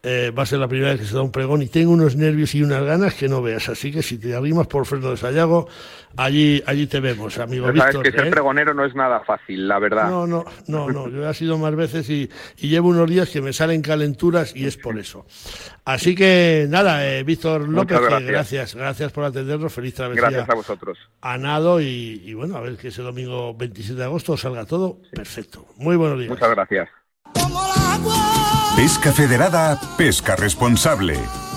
S1: Eh, va a ser la primera vez que se da un pregón y tengo unos nervios y unas ganas que no veas. Así que si te arrimas por Fresno de Sayago, allí, allí te vemos, amigo
S8: Pero sabes
S1: Víctor.
S8: que ser
S1: ¿eh?
S8: pregonero no es nada fácil, la verdad.
S1: No, no, no, no. Yo he sido más veces y, y, llevo unos días que me salen calenturas y es por eso. Así que nada, eh, Víctor López,
S8: gracias.
S1: gracias, gracias por atendernos. Feliz travesía.
S8: Gracias a vosotros.
S1: A nado y, y, bueno, a ver que ese domingo 27 de agosto salga todo sí. perfecto. Muy buenos días.
S8: Muchas gracias.
S3: Pesca Federada, pesca responsable.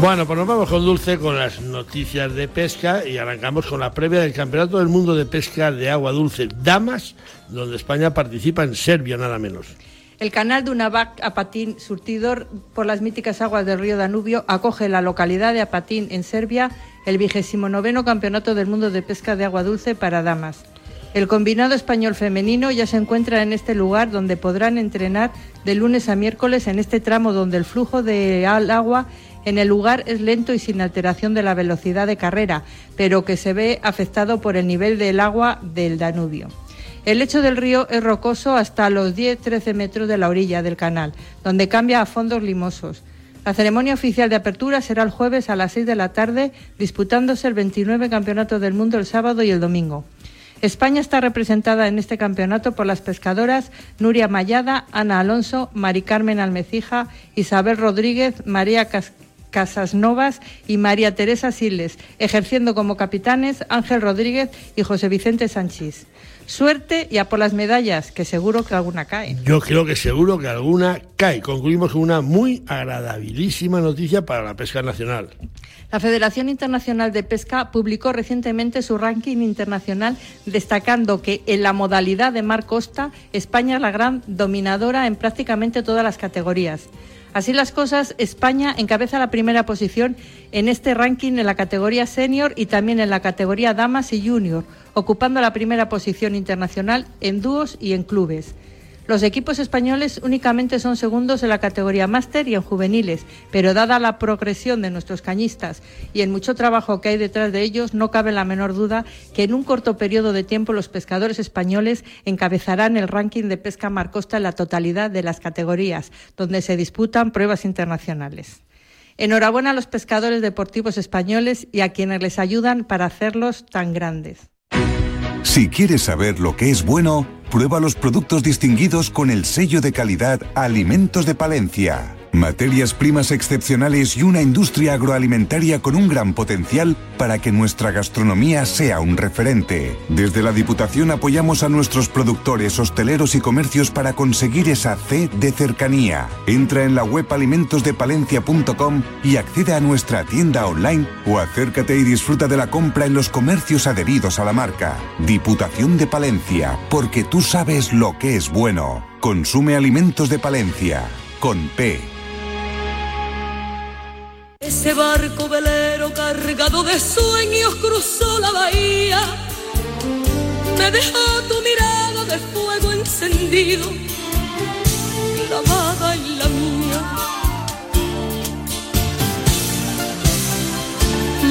S1: Bueno, pues nos vamos con Dulce con las noticias de pesca y arrancamos con la previa del Campeonato del Mundo de Pesca de Agua Dulce Damas, donde España participa en Serbia, nada menos.
S2: El canal de Unavac Apatín, surtidor por las míticas aguas del río Danubio, acoge la localidad de Apatín, en Serbia, el vigésimo noveno Campeonato del Mundo de Pesca de Agua Dulce para damas. El combinado español femenino ya se encuentra en este lugar donde podrán entrenar de lunes a miércoles en este tramo donde el flujo de agua en el lugar es lento y sin alteración de la velocidad de carrera, pero que se ve afectado por el nivel del agua del Danubio. El lecho del río es rocoso hasta los 10-13 metros de la orilla del canal, donde cambia a fondos limosos. La ceremonia oficial de apertura será el jueves a las 6 de la tarde, disputándose el 29 Campeonato del Mundo el sábado y el domingo. España está representada en este campeonato por las pescadoras Nuria Mayada, Ana Alonso, Mari Carmen Almecija, Isabel Rodríguez, María Cas Casas Novas y María Teresa Siles, ejerciendo como capitanes Ángel Rodríguez y José Vicente Sánchez. Suerte y a por las medallas, que seguro que alguna cae.
S1: Yo creo que seguro que alguna cae. Concluimos con una muy agradabilísima noticia para la pesca nacional.
S2: La Federación Internacional de Pesca publicó recientemente su ranking internacional destacando que en la modalidad de mar costa España es la gran dominadora en prácticamente todas las categorías. Así las cosas, España encabeza la primera posición en este ranking en la categoría senior y también en la categoría damas y junior, ocupando la primera posición internacional en dúos y en clubes. Los equipos españoles únicamente son segundos en la categoría máster y en juveniles, pero dada la progresión de nuestros cañistas y el mucho trabajo que hay detrás de ellos, no cabe la menor duda que en un corto periodo de tiempo los pescadores españoles encabezarán el ranking de pesca marcosta en la totalidad de las categorías, donde se disputan pruebas internacionales. Enhorabuena a los pescadores deportivos españoles y a quienes les ayudan para hacerlos tan grandes.
S3: Si quieres saber lo que es bueno, prueba los productos distinguidos con el sello de calidad Alimentos de Palencia. Materias primas excepcionales y una industria agroalimentaria con un gran potencial para que nuestra gastronomía sea un referente. Desde la Diputación apoyamos a nuestros productores, hosteleros y comercios para conseguir esa C de cercanía. Entra en la web alimentosdepalencia.com y accede a nuestra tienda online o acércate y disfruta de la compra en los comercios adheridos a la marca. Diputación de Palencia, porque tú sabes lo que es bueno. Consume alimentos de Palencia, con P.
S9: Ese barco velero cargado de sueños cruzó la bahía. Me dejó tu mirada de fuego encendido, clavada en la mía.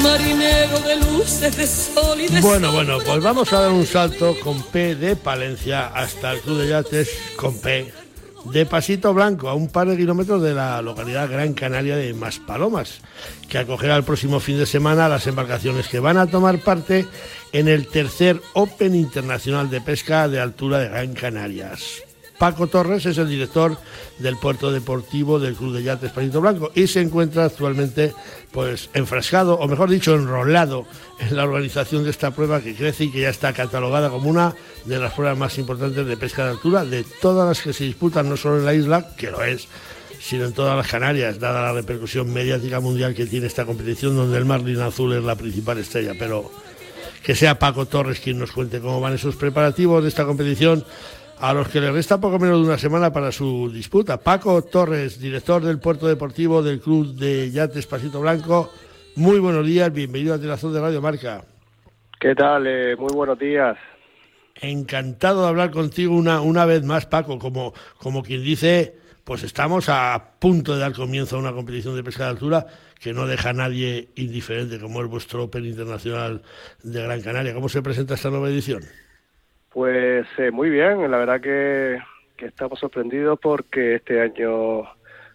S9: Marinero de luces, de sol y de
S1: Bueno, bueno, pues vamos a dar un salto con P de Palencia hasta el Club de Yates con P de Pasito Blanco, a un par de kilómetros de la localidad Gran Canaria de Maspalomas, que acogerá el próximo fin de semana las embarcaciones que van a tomar parte en el tercer Open Internacional de Pesca de altura de Gran Canarias. Paco Torres es el director del puerto deportivo del Club de Yates Pasito Blanco y se encuentra actualmente pues enfrascado, o mejor dicho, enrolado en la organización de esta prueba que crece y que ya está catalogada como una de las pruebas más importantes de pesca de altura de todas las que se disputan, no solo en la isla, que lo es, sino en todas las Canarias, dada la repercusión mediática mundial que tiene esta competición, donde el Marlin Azul es la principal estrella. Pero que sea Paco Torres quien nos cuente cómo van esos preparativos de esta competición a los que le resta poco menos de una semana para su disputa. Paco Torres, director del puerto deportivo del Club de Yates Pasito Blanco. Muy buenos días, bienvenido a Telazón de Radio Marca.
S10: ¿Qué tal? Eh, muy buenos días.
S1: Encantado de hablar contigo una, una vez más, Paco, como, como quien dice, pues estamos a punto de dar comienzo a una competición de pesca de altura que no deja a nadie indiferente, como es vuestro Open Internacional de Gran Canaria. ¿Cómo se presenta esta nueva edición?
S10: Pues eh, muy bien, la verdad que, que, estamos sorprendidos porque este año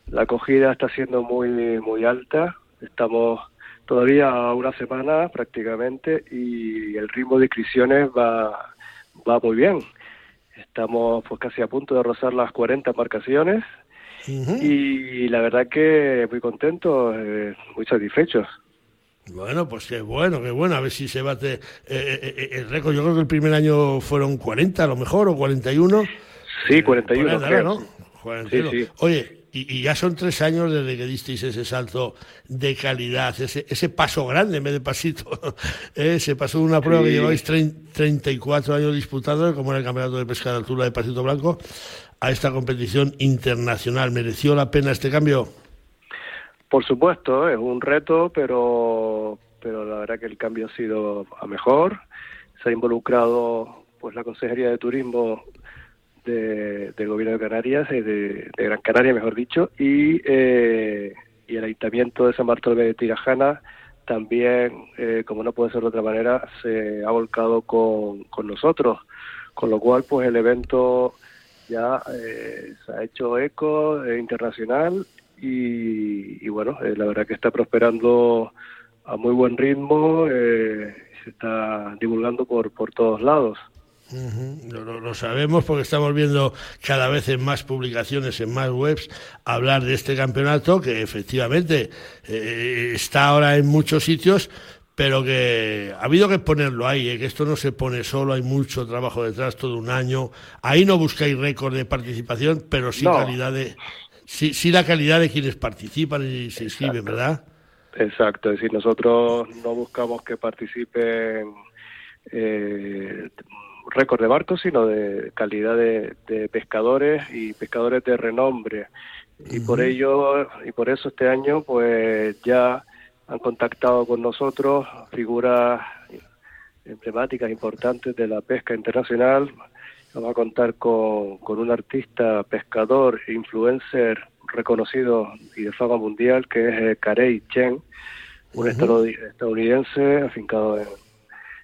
S10: la acogida está siendo muy muy alta. Estamos todavía a una semana prácticamente y el ritmo de inscripciones va, va muy bien. Estamos pues casi a punto de rozar las 40 embarcaciones uh -huh. y la verdad que muy contentos, eh, muy satisfechos.
S1: Bueno, pues qué bueno, qué bueno. A ver si se bate eh, eh, el récord. Yo creo que el primer año fueron 40 a lo mejor o 41.
S10: Sí, 41.
S1: Por ahí, ¿no? 41. Sí, sí. Oye, y, y, ya son tres años desde que disteis ese salto de calidad, ese, ese paso grande en vez de pasito. eh, se pasó de una prueba sí. que lleváis 30, 34 años disputando, como era el Campeonato de Pesca de Altura de Pasito Blanco, a esta competición internacional. ¿Mereció la pena este cambio?
S10: Por supuesto, es un reto, pero, pero la verdad que el cambio ha sido a mejor. Se ha involucrado pues la Consejería de Turismo de, del Gobierno de Canarias, de, de, Gran Canaria, mejor dicho, y, eh, y el Ayuntamiento de San Bartolomé de Tirajana también, eh, como no puede ser de otra manera, se ha volcado con, con nosotros, con lo cual pues el evento ya eh, se ha hecho eco eh, internacional y, y bueno, eh, la verdad que está prosperando a muy buen ritmo, eh, se está divulgando por, por todos lados.
S1: Uh -huh. lo, lo, sabemos porque estamos viendo cada vez en más publicaciones, en más webs, hablar de este campeonato que efectivamente eh, está ahora en muchos sitios, pero que ha habido que ponerlo ahí, ¿eh? que esto no se pone solo, hay mucho trabajo detrás, todo un año. Ahí no buscáis récord de participación, pero sí no. calidad de, sí, sí la calidad de quienes participan y se inscriben, ¿verdad?
S10: Exacto, es decir, nosotros no buscamos que participen eh, récord de barcos, sino de calidad de, de, pescadores y pescadores de renombre. Y uh -huh. por ello, y por eso este año, pues ya han contactado con nosotros figuras emblemáticas, importantes de la pesca internacional. Vamos a contar con, con un artista, pescador, influencer reconocido y de fama mundial, que es eh, Carey Chen, un uh -huh. estadounidense afincado en,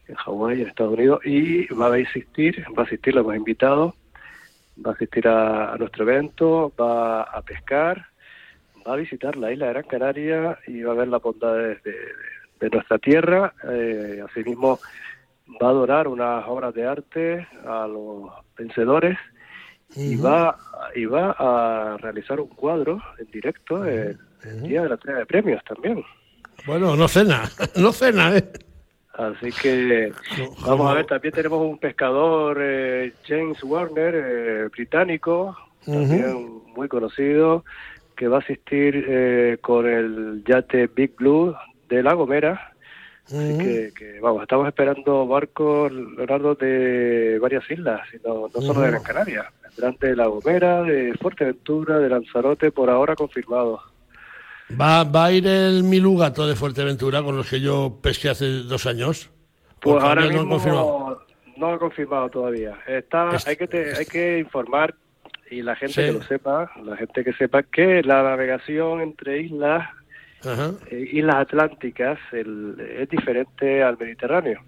S10: en Hawái, en Estados Unidos, y va a asistir, va a asistir, lo hemos invitado, va a asistir a, a nuestro evento, va a pescar, va a visitar la isla de Gran Canaria y va a ver las bondades de, de, de nuestra tierra. Eh, asimismo, va a donar unas obras de arte a los vencedores y va y va a realizar un cuadro en directo el, el día de la entrega de premios también.
S1: Bueno, no cena, no cena, ¿eh?
S10: Así que vamos a ver, también tenemos un pescador, eh, James Warner, eh, británico, también muy conocido, que va a asistir eh, con el yate Big Blue de La Gomera. Así que, que, vamos, estamos esperando barcos, Leonardo, de varias islas, y no, no solo de Gran Canaria. Vendrán de La Gomera, de Fuerteventura, de Lanzarote, por ahora confirmados.
S1: ¿Va, ¿Va a ir el Milugato de Fuerteventura con los que yo pesqué hace dos años?
S10: Pues ahora
S1: no
S10: mismo
S1: confirmado.
S10: no ha confirmado todavía. Está,
S1: Es-
S10: hay que te- hay que informar y la gente
S1: Sí.
S10: que lo sepa, la gente que sepa que la navegación entre islas,
S1: Ajá,
S10: eh, islas atlánticas, el- es diferente al Mediterráneo.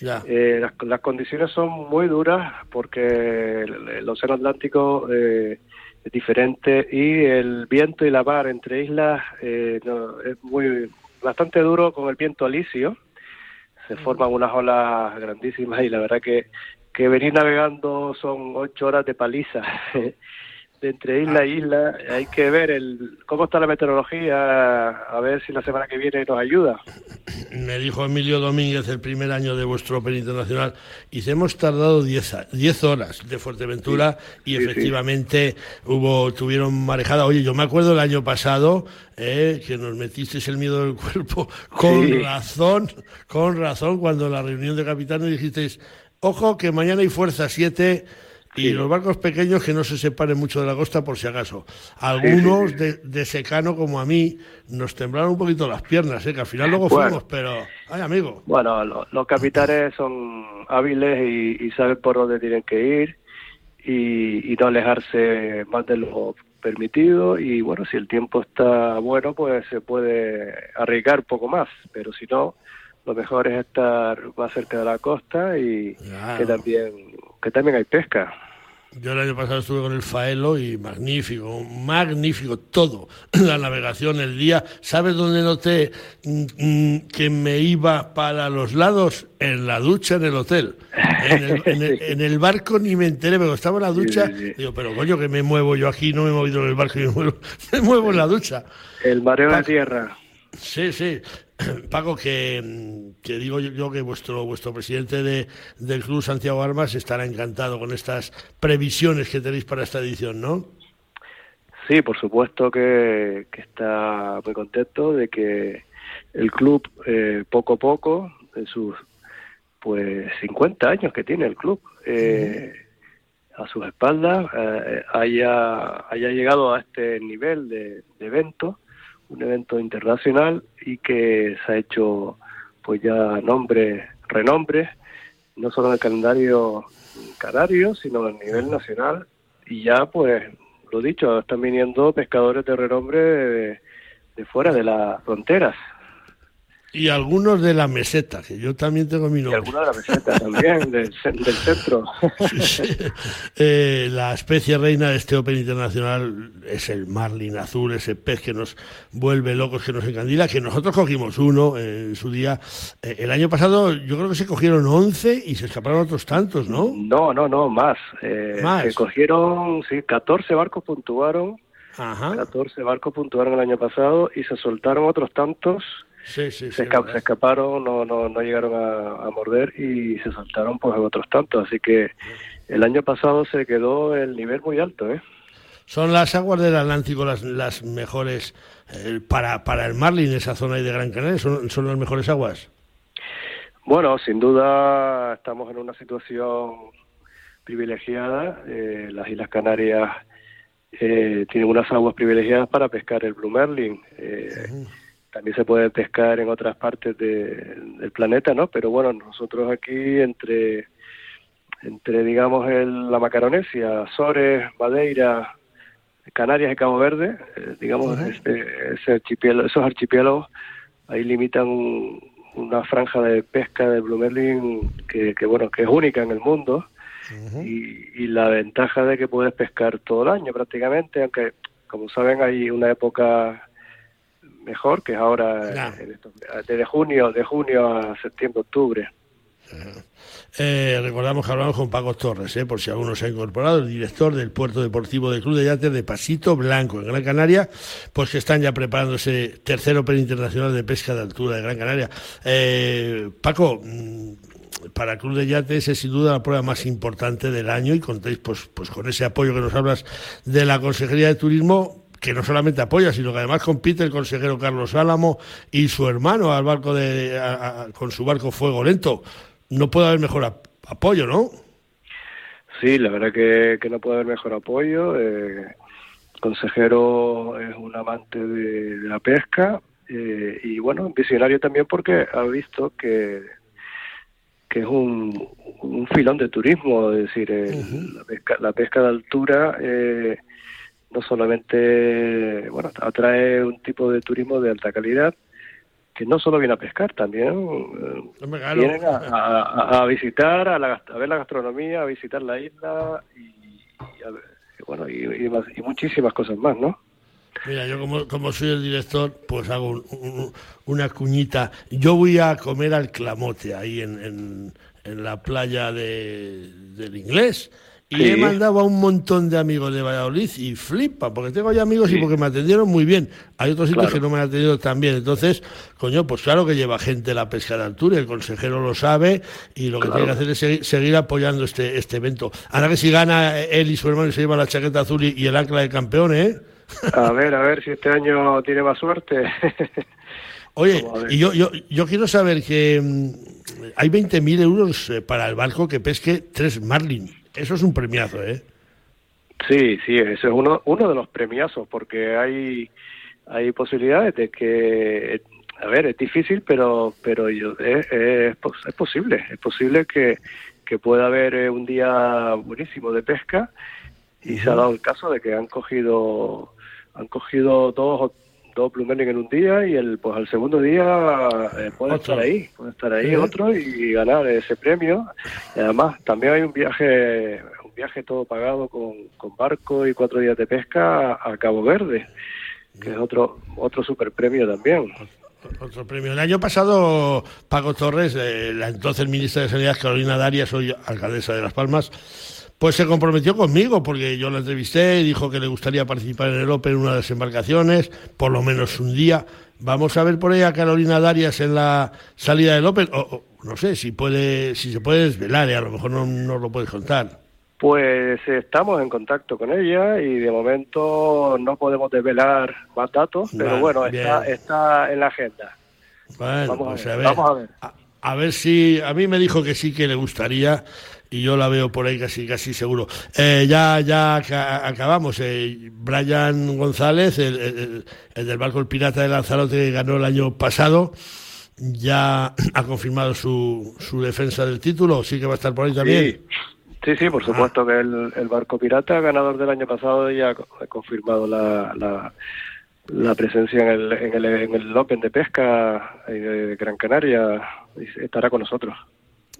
S1: ya.
S10: Eh, las, las condiciones son muy duras porque el, el océano Atlántico eh, es diferente y el viento y la mar entre islas eh, no, es muy bastante duro con el viento alisio. Se forman unas olas grandísimas y la verdad que, que venir navegando son ocho horas de paliza. de entre isla y isla hay que ver el cómo está la meteorología a ver si la semana que viene nos ayuda
S1: Me dijo Emilio Domínguez el primer año de vuestro Open Internacional. Dice, hemos tardado 10 a- 10 horas de Fuerteventura y
S10: sí, sí.
S1: efectivamente hubo tuvieron marejada. Oye, yo me acuerdo el año pasado eh, que nos metisteis el miedo del cuerpo con razón, con razón, cuando en la reunión de capitanes dijisteis, ojo que mañana hay fuerza 7 y
S10: Sí.
S1: los barcos pequeños que no se separen mucho de la costa por si acaso. Algunos de, de secano como a mí nos temblaron un poquito las piernas, ¿eh? que al final luego
S10: Bueno.
S1: fuimos, pero, ay amigo,
S10: Bueno, lo- los capitanes son hábiles y, y saben por dónde tienen que ir y, y no alejarse más de lo permitido y bueno, si el tiempo está bueno, pues se puede arriesgar poco más, pero si no, lo mejor es estar más cerca de la costa y
S1: Claro.
S10: que también que también hay pesca.
S1: yo el año pasado estuve con el Faelo y magnífico, magnífico todo, la navegación, el día. ¿Sabes dónde noté mm, mm, que me iba para los lados? En la ducha en el hotel. En el, en el- en el barco ni me enteré, pero estaba en la ducha.
S10: Sí, sí, sí.
S1: Digo, pero coño, que me muevo yo aquí, no me he movido en el barco, me muevo, me muevo en la ducha.
S10: El mareo de
S1: Paco.
S10: tierra.
S1: Sí, sí. Paco, que, que digo yo, que vuestro vuestro presidente de, del Club Santiago Armas estará encantado con estas previsiones que tenéis para esta edición, ¿no?
S10: Sí, por supuesto que, que está muy contento de que el club eh, poco a poco, en sus pues 50 años que tiene el club, eh, a sus espaldas, eh, haya, haya llegado a este nivel de, de evento, un evento internacional y que se ha hecho pues ya nombre, renombre, no solo en el calendario canario, sino a nivel nacional y ya pues lo dicho, están viniendo pescadores de renombre de, de fuera de las fronteras.
S1: Y algunos de la meseta, que yo también tengo mi
S10: Y
S1: nombre.
S10: algunos de la meseta también, del, del centro.
S1: Sí. Eh, la especie reina de este Open Internacional es el marlin azul, ese pez que nos vuelve locos, que nos encandila, que nosotros cogimos uno en su día. Eh, el año pasado yo creo que se cogieron 11 y se escaparon otros tantos, ¿no?
S10: No, no, no, más. Eh,
S1: Más.
S10: Se cogieron, sí, 14 barcos puntuaron,
S1: Ajá.
S10: 14 barcos puntuaron el año pasado y se soltaron otros tantos.
S1: Sí, sí, sí.
S10: Se, esca- se escaparon, no, no, no llegaron a, a morder y se soltaron pues otros tantos. Así que el año pasado se quedó el nivel muy alto, ¿eh?
S1: Son las aguas del Atlántico las, las mejores eh, para, para el marlin, esa zona ahí de Gran Canaria, son, son las mejores aguas.
S10: Bueno, sin duda estamos en una situación privilegiada. Eh, las Islas Canarias eh, tienen unas aguas privilegiadas para pescar el blue marlin. Eh, También se puede pescar en otras partes de- del planeta, ¿no? Pero bueno, nosotros aquí entre entre digamos el, la Macaronesia, Azores, Madeira, Canarias y Cabo Verde, eh, digamos este- ese archipiélago- esos archipiélagos ahí limitan una franja de pesca de blue marlin que, que bueno que es única en el mundo y, y la ventaja de que puedes pescar todo el año prácticamente aunque como saben hay una época mejor que es ahora desde junio de junio a septiembre octubre
S1: Eh, recordamos que hablamos con Paco Torres, eh, por si alguno se ha incorporado, el director del Puerto Deportivo del Club de Yates de Pasito Blanco, en Gran Canaria, pues que están ya preparando ese tercer Open Internacional de Pesca de Altura de Gran Canaria. Eh, Paco, mm, para el Club de Yates es sin duda la prueba más importante del año y contéis pues, pues con ese apoyo que nos hablas de la Consejería de Turismo que no solamente apoya, sino que además compite el consejero Carlos Álamo y su hermano al barco de, a- a- con su barco Fuego Lento. No puede haber mejor ap- apoyo, ¿no?
S10: Sí, la verdad que, que no puede haber mejor apoyo. Eh, el consejero es un amante de, de la pesca eh, y bueno, visionario también porque ha visto que, que es un, un filón de turismo, es decir, el- la, pesca, la pesca de altura eh, no solamente bueno atrae un tipo de turismo de alta calidad que no solo viene a pescar, también eh,
S1: Hombre, claro.
S10: vienen a, a- a visitar, a, la, a ver la gastronomía, a visitar la isla y, y y bueno y, y más- y muchísimas cosas más, ¿no?
S1: Mira, yo como, como soy el director, pues hago un- un- una cuñita. Yo voy a comer al clamote ahí en, en- en la playa de, del inglés. Y
S10: Sí.
S1: he mandado a un montón de amigos de Valladolid y flipa, porque tengo ya amigos y porque me atendieron muy bien. Hay otros sitios
S10: Claro.
S1: que no me han atendido tan bien. Entonces, coño, pues claro que lleva gente la pesca de altura, y el consejero lo sabe y lo que
S10: Claro.
S1: tiene que hacer es seguir, seguir apoyando este, este evento. Ahora que si gana él y su hermano y se lleva la chaqueta azul y, y el ancla de campeón, ¿eh?
S10: A ver, a ver si este año tiene más suerte.
S1: Oye, y yo, yo, yo quiero saber que mm, hay 20.000 euros eh, para el barco que pesque tres marlin. Eso es un premiazo, ¿eh?
S10: Sí, sí, ese es uno, uno de los premiazos, porque hay, hay posibilidades de que, a ver, es difícil, pero, pero yo, es, es, pos- es posible, es posible que, que pueda haber eh, un día buenísimo de pesca y se ha dado el caso de que han cogido, han cogido dos, dos plumerling en un día y el, pues al segundo día eh, puede
S1: Otro.
S10: estar ahí, puede estar ahí
S1: Sí.
S10: otro y ganar ese premio. Y además también hay un viaje, un viaje todo pagado con, con barco y cuatro días de pesca a, a Cabo Verde, que es otro otro super premio también.
S1: Otro premio. El año pasado, Paco Torres, eh, la entonces ministra de Sanidad, Carolina Darias, hoy alcaldesa de Las Palmas, pues se comprometió conmigo, porque yo la entrevisté y dijo que le gustaría participar en el Open en una de las embarcaciones, por lo menos un día. Vamos a ver por ahí a Carolina Darias en la salida del Open, o, o no sé si puede, si se puede desvelar, eh, a lo mejor no nos lo puedes contar.
S10: Pues estamos en contacto con ella y de momento no podemos desvelar más datos, pero
S1: Vale,
S10: bueno, está, está en la agenda.
S1: Bueno,
S10: Vamos a
S1: pues
S10: ver,
S1: a ver,
S10: vamos a ver.
S1: A, a ver si a mí me dijo que sí que le gustaría y yo la veo por ahí casi casi seguro. Eh, ya ya aca- acabamos. Eh, Brian González, el, el- el del barco El Pirata de Lanzarote que ganó el año pasado, ya ha confirmado su, su defensa del título. Sí que va a estar por ahí también.
S10: Sí, sí, sí, por supuesto que el, el barco pirata, ganador del año pasado, ya ha co- ha confirmado la, la, la presencia en el, en, el, en el Open de Pesca eh, de Gran Canaria. Estará con nosotros.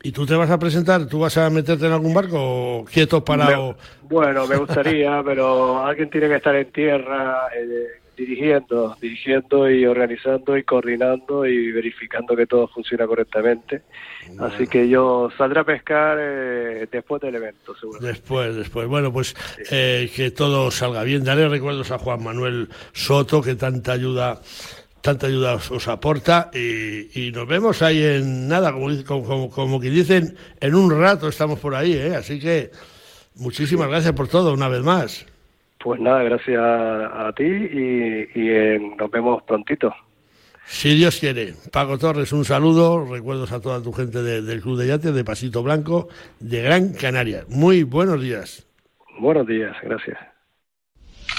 S1: ¿Y tú te vas a presentar? ¿Tú vas a meterte en algún barco o quieto parado?
S10: Me- bueno, me gustaría, pero alguien tiene que estar en tierra eh, dirigiendo, dirigiendo y organizando y coordinando y verificando que todo funciona correctamente. Así que yo saldré a pescar eh, después del evento, seguro.
S1: Después, después. Bueno, pues eh, que todo salga bien. Daré recuerdos a Juan Manuel Soto, que tanta ayuda, tanta ayuda os, os aporta. Y, y nos vemos ahí en nada, como, como, como, como que dicen, en un rato estamos por ahí, ¿eh? Así que muchísimas gracias por todo, una vez más.
S10: Pues nada, gracias a, a ti y, y, eh, nos vemos prontito.
S1: Si Dios quiere. Paco Torres, un saludo. Recuerdos a toda tu gente de- del Club de Yates, de Pasito Blanco, de Gran Canaria. Muy buenos días.
S10: Buenos días, gracias.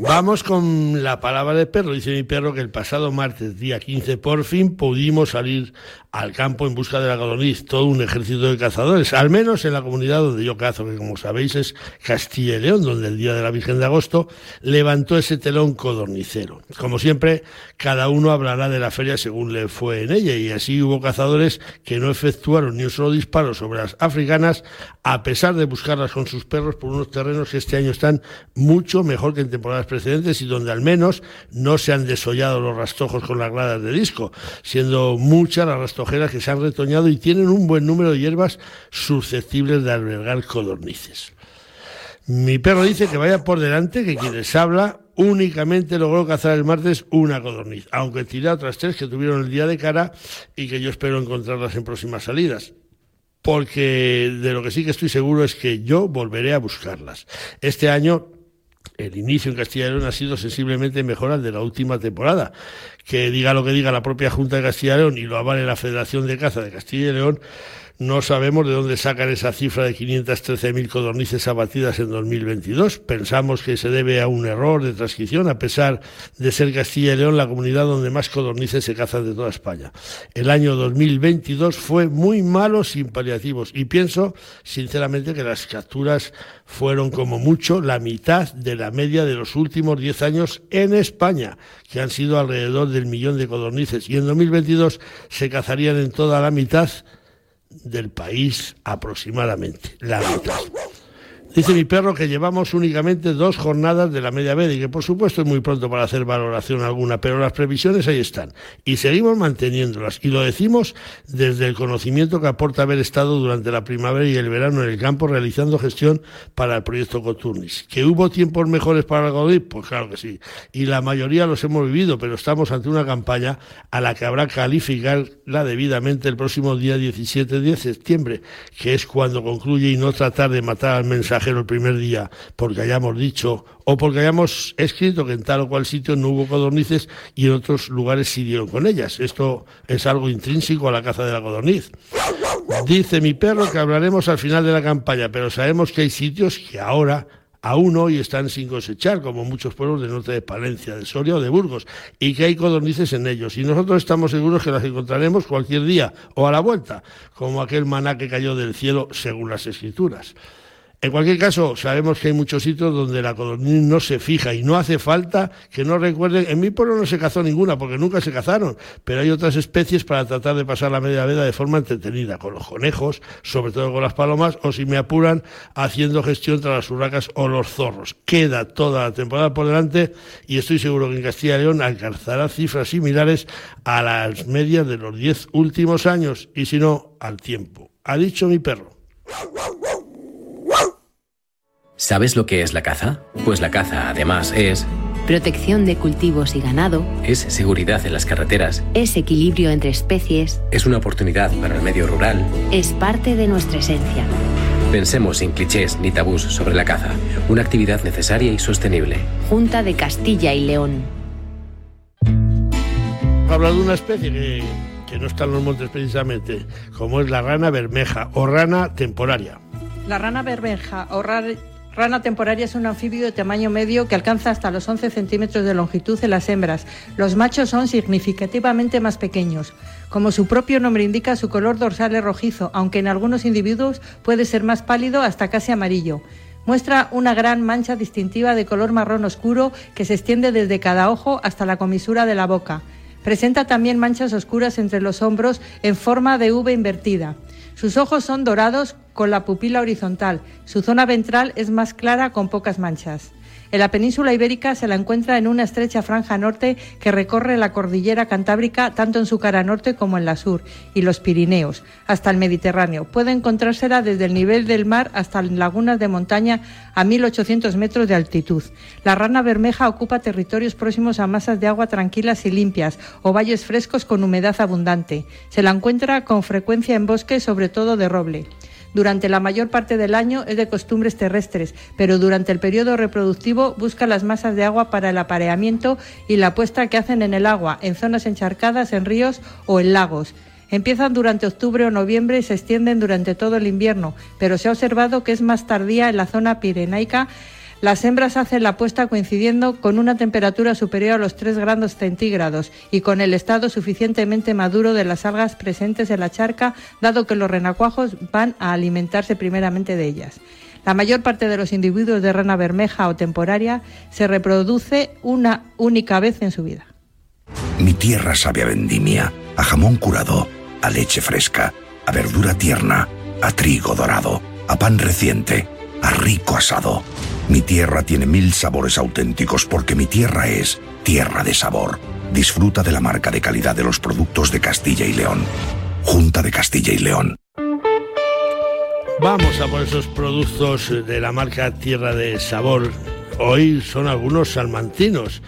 S1: Vamos con la palabra de perro. Dice mi perro que el pasado martes, día 15, por fin pudimos salir al campo en busca de la codorniz, todo un ejército de cazadores, al menos en la comunidad donde yo cazo, que como sabéis es Castilla y León, donde el día de la Virgen de Agosto levantó ese telón codornicero. Como siempre, cada uno hablará de la feria según le fue en ella, y así hubo cazadores que no efectuaron ni un solo disparo sobre las africanas, a pesar de buscarlas con sus perros por unos terrenos que este año están mucho mejor que en temporadas precedentes y donde al menos no se han desollado los rastojos con las gradas de disco, siendo muchas las rastojeras que se han retoñado y tienen un buen número de hierbas susceptibles de albergar codornices. Mi perro dice que vaya por delante, que quien les habla únicamente logró cazar el martes una codorniz, aunque tiré otras tres que tuvieron el día de cara y que yo espero encontrarlas en próximas salidas porque de lo que sí que estoy seguro es que yo volveré a buscarlas. Este año el inicio en Castilla y León ha sido sensiblemente mejor al de la última temporada. Que diga lo que diga la propia Junta de Castilla y León y lo avale la Federación de Caza de Castilla y León, no sabemos de dónde sacan esa cifra de 513.000 codornices abatidas en 2022. Pensamos que se debe a un error de transcripción, a pesar de ser Castilla y León la comunidad donde más codornices se cazan de toda España. El año 2022 fue muy malo sin paliativos y pienso, sinceramente, que las capturas fueron como mucho la mitad de la media de los últimos 10 años en España, que han sido alrededor del millón de codornices. Y en 2022 se cazarían en toda la mitad del país aproximadamente, la mitad. Dice mi perro que llevamos únicamente dos jornadas de la media media y que por supuesto es muy pronto para hacer valoración alguna, pero las previsiones ahí están y seguimos manteniéndolas y lo decimos desde el conocimiento que aporta haber estado durante la primavera y el verano en el campo realizando gestión para el proyecto Coturnis. ¿Que hubo tiempos mejores para el Godí? Pues claro que sí. Y la mayoría los hemos vivido, pero estamos ante una campaña a la que habrá que calificarla debidamente el próximo día 17 de septiembre, que es cuando concluye y no tratar de matar al mensaje el primer día porque hayamos dicho o porque hayamos escrito que en tal o cual sitio no hubo codornices y en otros lugares sí con ellas. Esto es algo intrínseco a la caza de la codorniz. Dice mi perro que hablaremos al final de la campaña, pero sabemos que hay sitios que ahora aún hoy están sin cosechar, como muchos pueblos del norte de Palencia, de Soria o de Burgos, y que hay codornices en ellos. Y nosotros estamos seguros que las encontraremos cualquier día o a la vuelta, como aquel maná que cayó del cielo según las escrituras. En cualquier caso, sabemos que hay muchos sitios donde la codorniz no se fija y no hace falta que no recuerden. En mi pueblo no se cazó ninguna porque nunca se cazaron, pero hay otras especies para tratar de pasar la media veda de forma entretenida, con los conejos, sobre todo con las palomas, o si me apuran, haciendo gestión tras las urracas o los zorros. Queda toda la temporada por delante y estoy seguro que en Castilla y León alcanzará cifras similares a las medias de los diez últimos años y si no, al tiempo. Ha dicho mi perro.
S11: ¿Sabes lo que es la caza? Pues la caza, además, es...
S6: Protección de cultivos y ganado.
S11: Es seguridad en las carreteras.
S6: Es equilibrio entre especies.
S11: Es una oportunidad para el medio rural.
S6: Es parte de nuestra esencia.
S11: Pensemos sin clichés ni tabús sobre la caza. Una actividad necesaria y sostenible.
S6: Junta de Castilla y León.
S1: Habla de una especie que, que no está en los montes precisamente, como es la rana bermeja o rana temporaria.
S2: La rana bermeja o rana Rana temporaria es un anfibio de tamaño medio que alcanza hasta los 11 centímetros de longitud en las hembras. Los machos son significativamente más pequeños. Como su propio nombre indica, su color dorsal es rojizo, aunque en algunos individuos puede ser más pálido hasta casi amarillo. Muestra una gran mancha distintiva de color marrón oscuro que se extiende desde cada ojo hasta la comisura de la boca. Presenta también manchas oscuras entre los hombros en forma de V invertida. Sus ojos son dorados con la pupila horizontal. Su zona ventral es más clara con pocas manchas. En la península ibérica se la encuentra en una estrecha franja norte que recorre la cordillera cantábrica tanto en su cara norte como en la sur y los Pirineos, hasta el Mediterráneo. Puede encontrársela desde el nivel del mar hasta lagunas de montaña a 1.800 metros de altitud. La rana bermeja ocupa territorios próximos a masas de agua tranquilas y limpias o valles frescos con humedad abundante. Se la encuentra con frecuencia en bosques, sobre todo de roble. Durante la mayor parte del año es de costumbres terrestres, pero durante el periodo reproductivo busca las masas de agua para el apareamiento y la puesta que hacen en el agua, en zonas encharcadas, en ríos o en lagos. Empiezan durante octubre o noviembre y se extienden durante todo el invierno, pero se ha observado que es más tardía en la zona pirenaica Las hembras hacen la puesta coincidiendo con una temperatura superior a los 3 grados centígrados y con el estado suficientemente maduro de las algas presentes en la charca, dado que los renacuajos van a alimentarse primeramente de ellas. La mayor parte de los individuos de rana bermeja o temporaria se reproduce una única vez en su vida.
S12: Mi tierra sabe a vendimia, a jamón curado, a leche fresca, a verdura tierna, a trigo dorado, a pan reciente, a rico asado. Mi tierra tiene mil sabores auténticos porque mi tierra es tierra de sabor. Disfruta de la marca de calidad de los productos de Castilla y León. Junta de Castilla y León.
S1: Vamos a por esos productos de la marca Tierra de Sabor. Hoy son algunos salmantinos.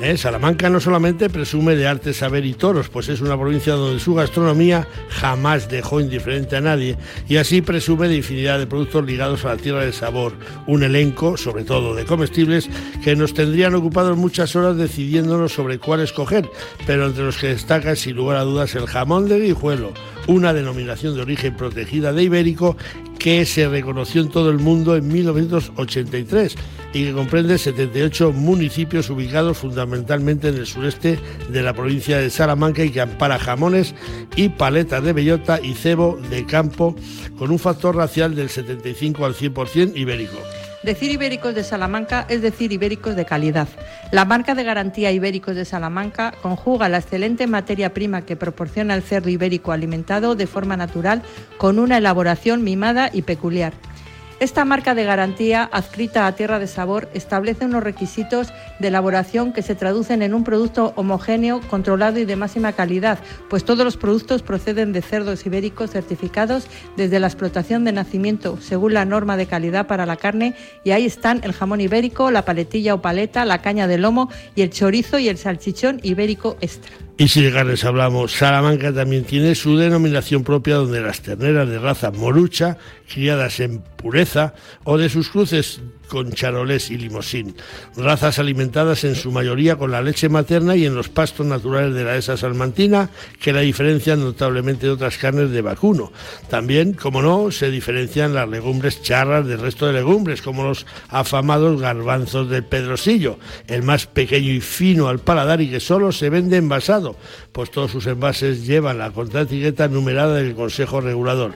S1: ¿Eh? Salamanca no solamente presume de arte, saber y toros, pues es una provincia donde su gastronomía jamás dejó indiferente a nadie y así presume de infinidad de productos ligados a la tierra del sabor, un elenco, sobre todo de comestibles, que nos tendrían ocupados muchas horas decidiéndonos sobre cuál escoger, pero entre los que destaca sin lugar a dudas el jamón de guijuelo, una denominación de origen protegida de ibérico que se reconoció en todo el mundo en 1983 y que comprende 78 municipios ubicados fundamentalmente en el sureste de la provincia de Salamanca y que ampara jamones y paletas de bellota y cebo de campo con un factor racial del 75 al 100% ibérico.
S2: Decir ibéricos de Salamanca es decir ibéricos de calidad. La marca de garantía Ibéricos de Salamanca conjuga la excelente materia prima que proporciona el cerdo ibérico alimentado de forma natural con una elaboración mimada y peculiar. Esta marca de garantía adscrita a Tierra de Sabor establece unos requisitos de elaboración que se traducen en un producto homogéneo, controlado y de máxima calidad, pues todos los productos proceden de cerdos ibéricos certificados desde la explotación de nacimiento según la norma de calidad para la carne y ahí están el jamón ibérico, la paletilla o paleta, la caña de lomo y el chorizo y el salchichón ibérico extra.
S1: Y si de carnes hablamos, Salamanca también tiene su denominación propia donde las terneras de raza morucha, criadas en pureza, o de sus cruces con charolés y limosín, razas alimentadas en su mayoría con la leche materna y en los pastos naturales de la esa salmantina, que la diferencian notablemente de otras carnes de vacuno. También, como no, se diferencian las legumbres charras del resto de legumbres, como los afamados garbanzos del Pedrosillo, el más pequeño y fino al paladar y que solo se vende envasado, pues todos sus envases llevan la contraetiqueta numerada del Consejo Regulador.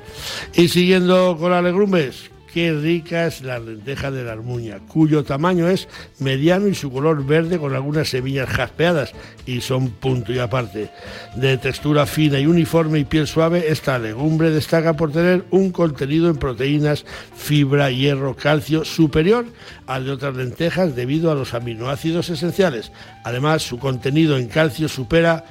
S1: Y siguiendo con las legumbres, qué rica es la lenteja de la armuña, cuyo tamaño es mediano y su color verde con algunas semillas jaspeadas y son punto y aparte. De textura fina y uniforme y piel suave, esta legumbre destaca por tener un contenido en proteínas, fibra, hierro, calcio superior al de otras lentejas debido a los aminoácidos esenciales. Además, su contenido en calcio supera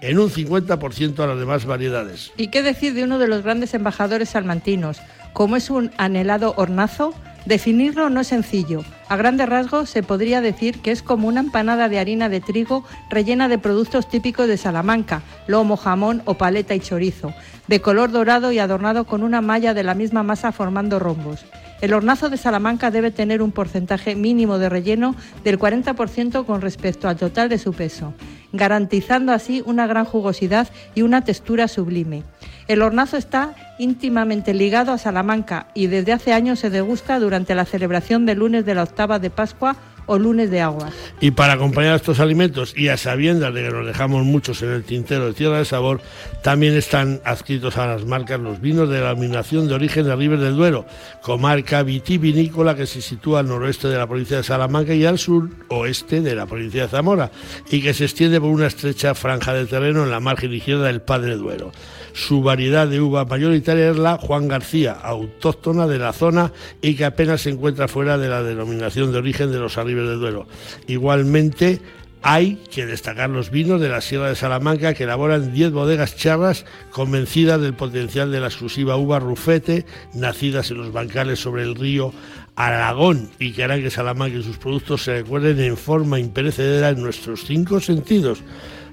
S1: en un 50% a las demás variedades.
S2: ¿Y qué decir de uno de los grandes embajadores salmantinos? Como es un anhelado hornazo, definirlo no es sencillo. A grandes rasgos se podría decir que es como una empanada de harina de trigo rellena de productos típicos de Salamanca, lomo, jamón o paleta y chorizo, de color dorado y adornado con una malla de la misma masa formando rombos. El hornazo de Salamanca debe tener un porcentaje mínimo de relleno del 40% con respecto al total de su peso, garantizando así una gran jugosidad y una textura sublime. El hornazo está íntimamente ligado a Salamanca y desde hace años se degusta durante la celebración del lunes de la octava de Pascua o lunes de agua.
S1: Y para acompañar estos alimentos y a sabiendas de que nos dejamos muchos en el tintero de Tierra de Sabor, también están adscritos a las marcas los vinos de denominación de origen de Ribes del Duero, comarca vitivinícola que se sitúa al noroeste de la provincia de Salamanca y al sur oeste de la provincia de Zamora y que se extiende por una estrecha franja de terreno en la margen izquierda del Padre Duero. Su variedad de uva mayoritaria es la Juan García, autóctona de la zona y que apenas se encuentra fuera de la denominación de origen de los Arribes del Duero. Igualmente, hay que destacar los vinos de la Sierra de Salamanca que elaboran 10 bodegas charras convencidas del potencial de la exclusiva uva rufete, nacidas en los bancales sobre el río Aragón y que harán que Salamanca y sus productos se recuerden en forma imperecedera en nuestros cinco sentidos.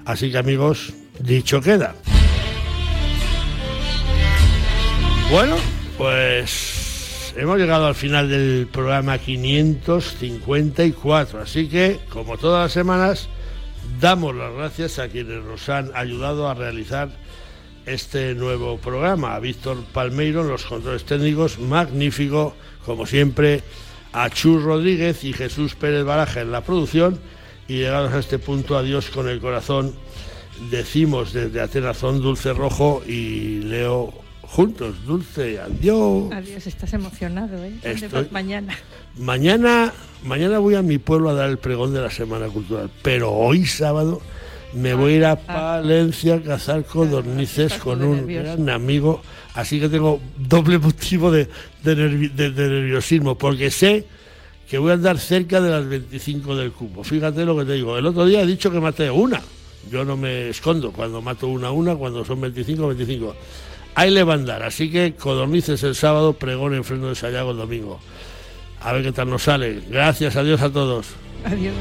S1: Así que amigos, dicho queda. Bueno, pues hemos llegado al final del programa 554, así que, como todas las semanas, damos las gracias a quienes nos han ayudado a realizar este nuevo programa. A Víctor Palmeiro, los controles técnicos, magnífico, como siempre, a Chus Rodríguez y Jesús Pérez Baraja en la producción. Y llegados a este punto, adiós con el corazón, decimos desde Atenazón Dulce Rojo y Leo juntos. Dulce, adiós.
S2: Adiós, estás emocionado, ¿eh? ¿Dónde
S1: Estoy-
S2: vas mañana.
S1: Mañana, mañana voy a mi pueblo a dar el pregón de la Semana Cultural, pero hoy sábado me voy a ir a Palencia a cazar codornices con un
S2: nervioso.
S1: gran amigo, así que tengo doble motivo de, de nervi- de- de nerviosismo, porque sé que voy a andar cerca de las 25 del cupo. Fíjate lo que te digo, el otro día he dicho que maté una, yo no me escondo cuando mato una a una, cuando son 25, 25. Ahí le va a andar, así que codornices el sábado, pregón en freno de Sayago el domingo. A ver qué tal nos sale. Gracias, adiós a todos.
S2: Adiós.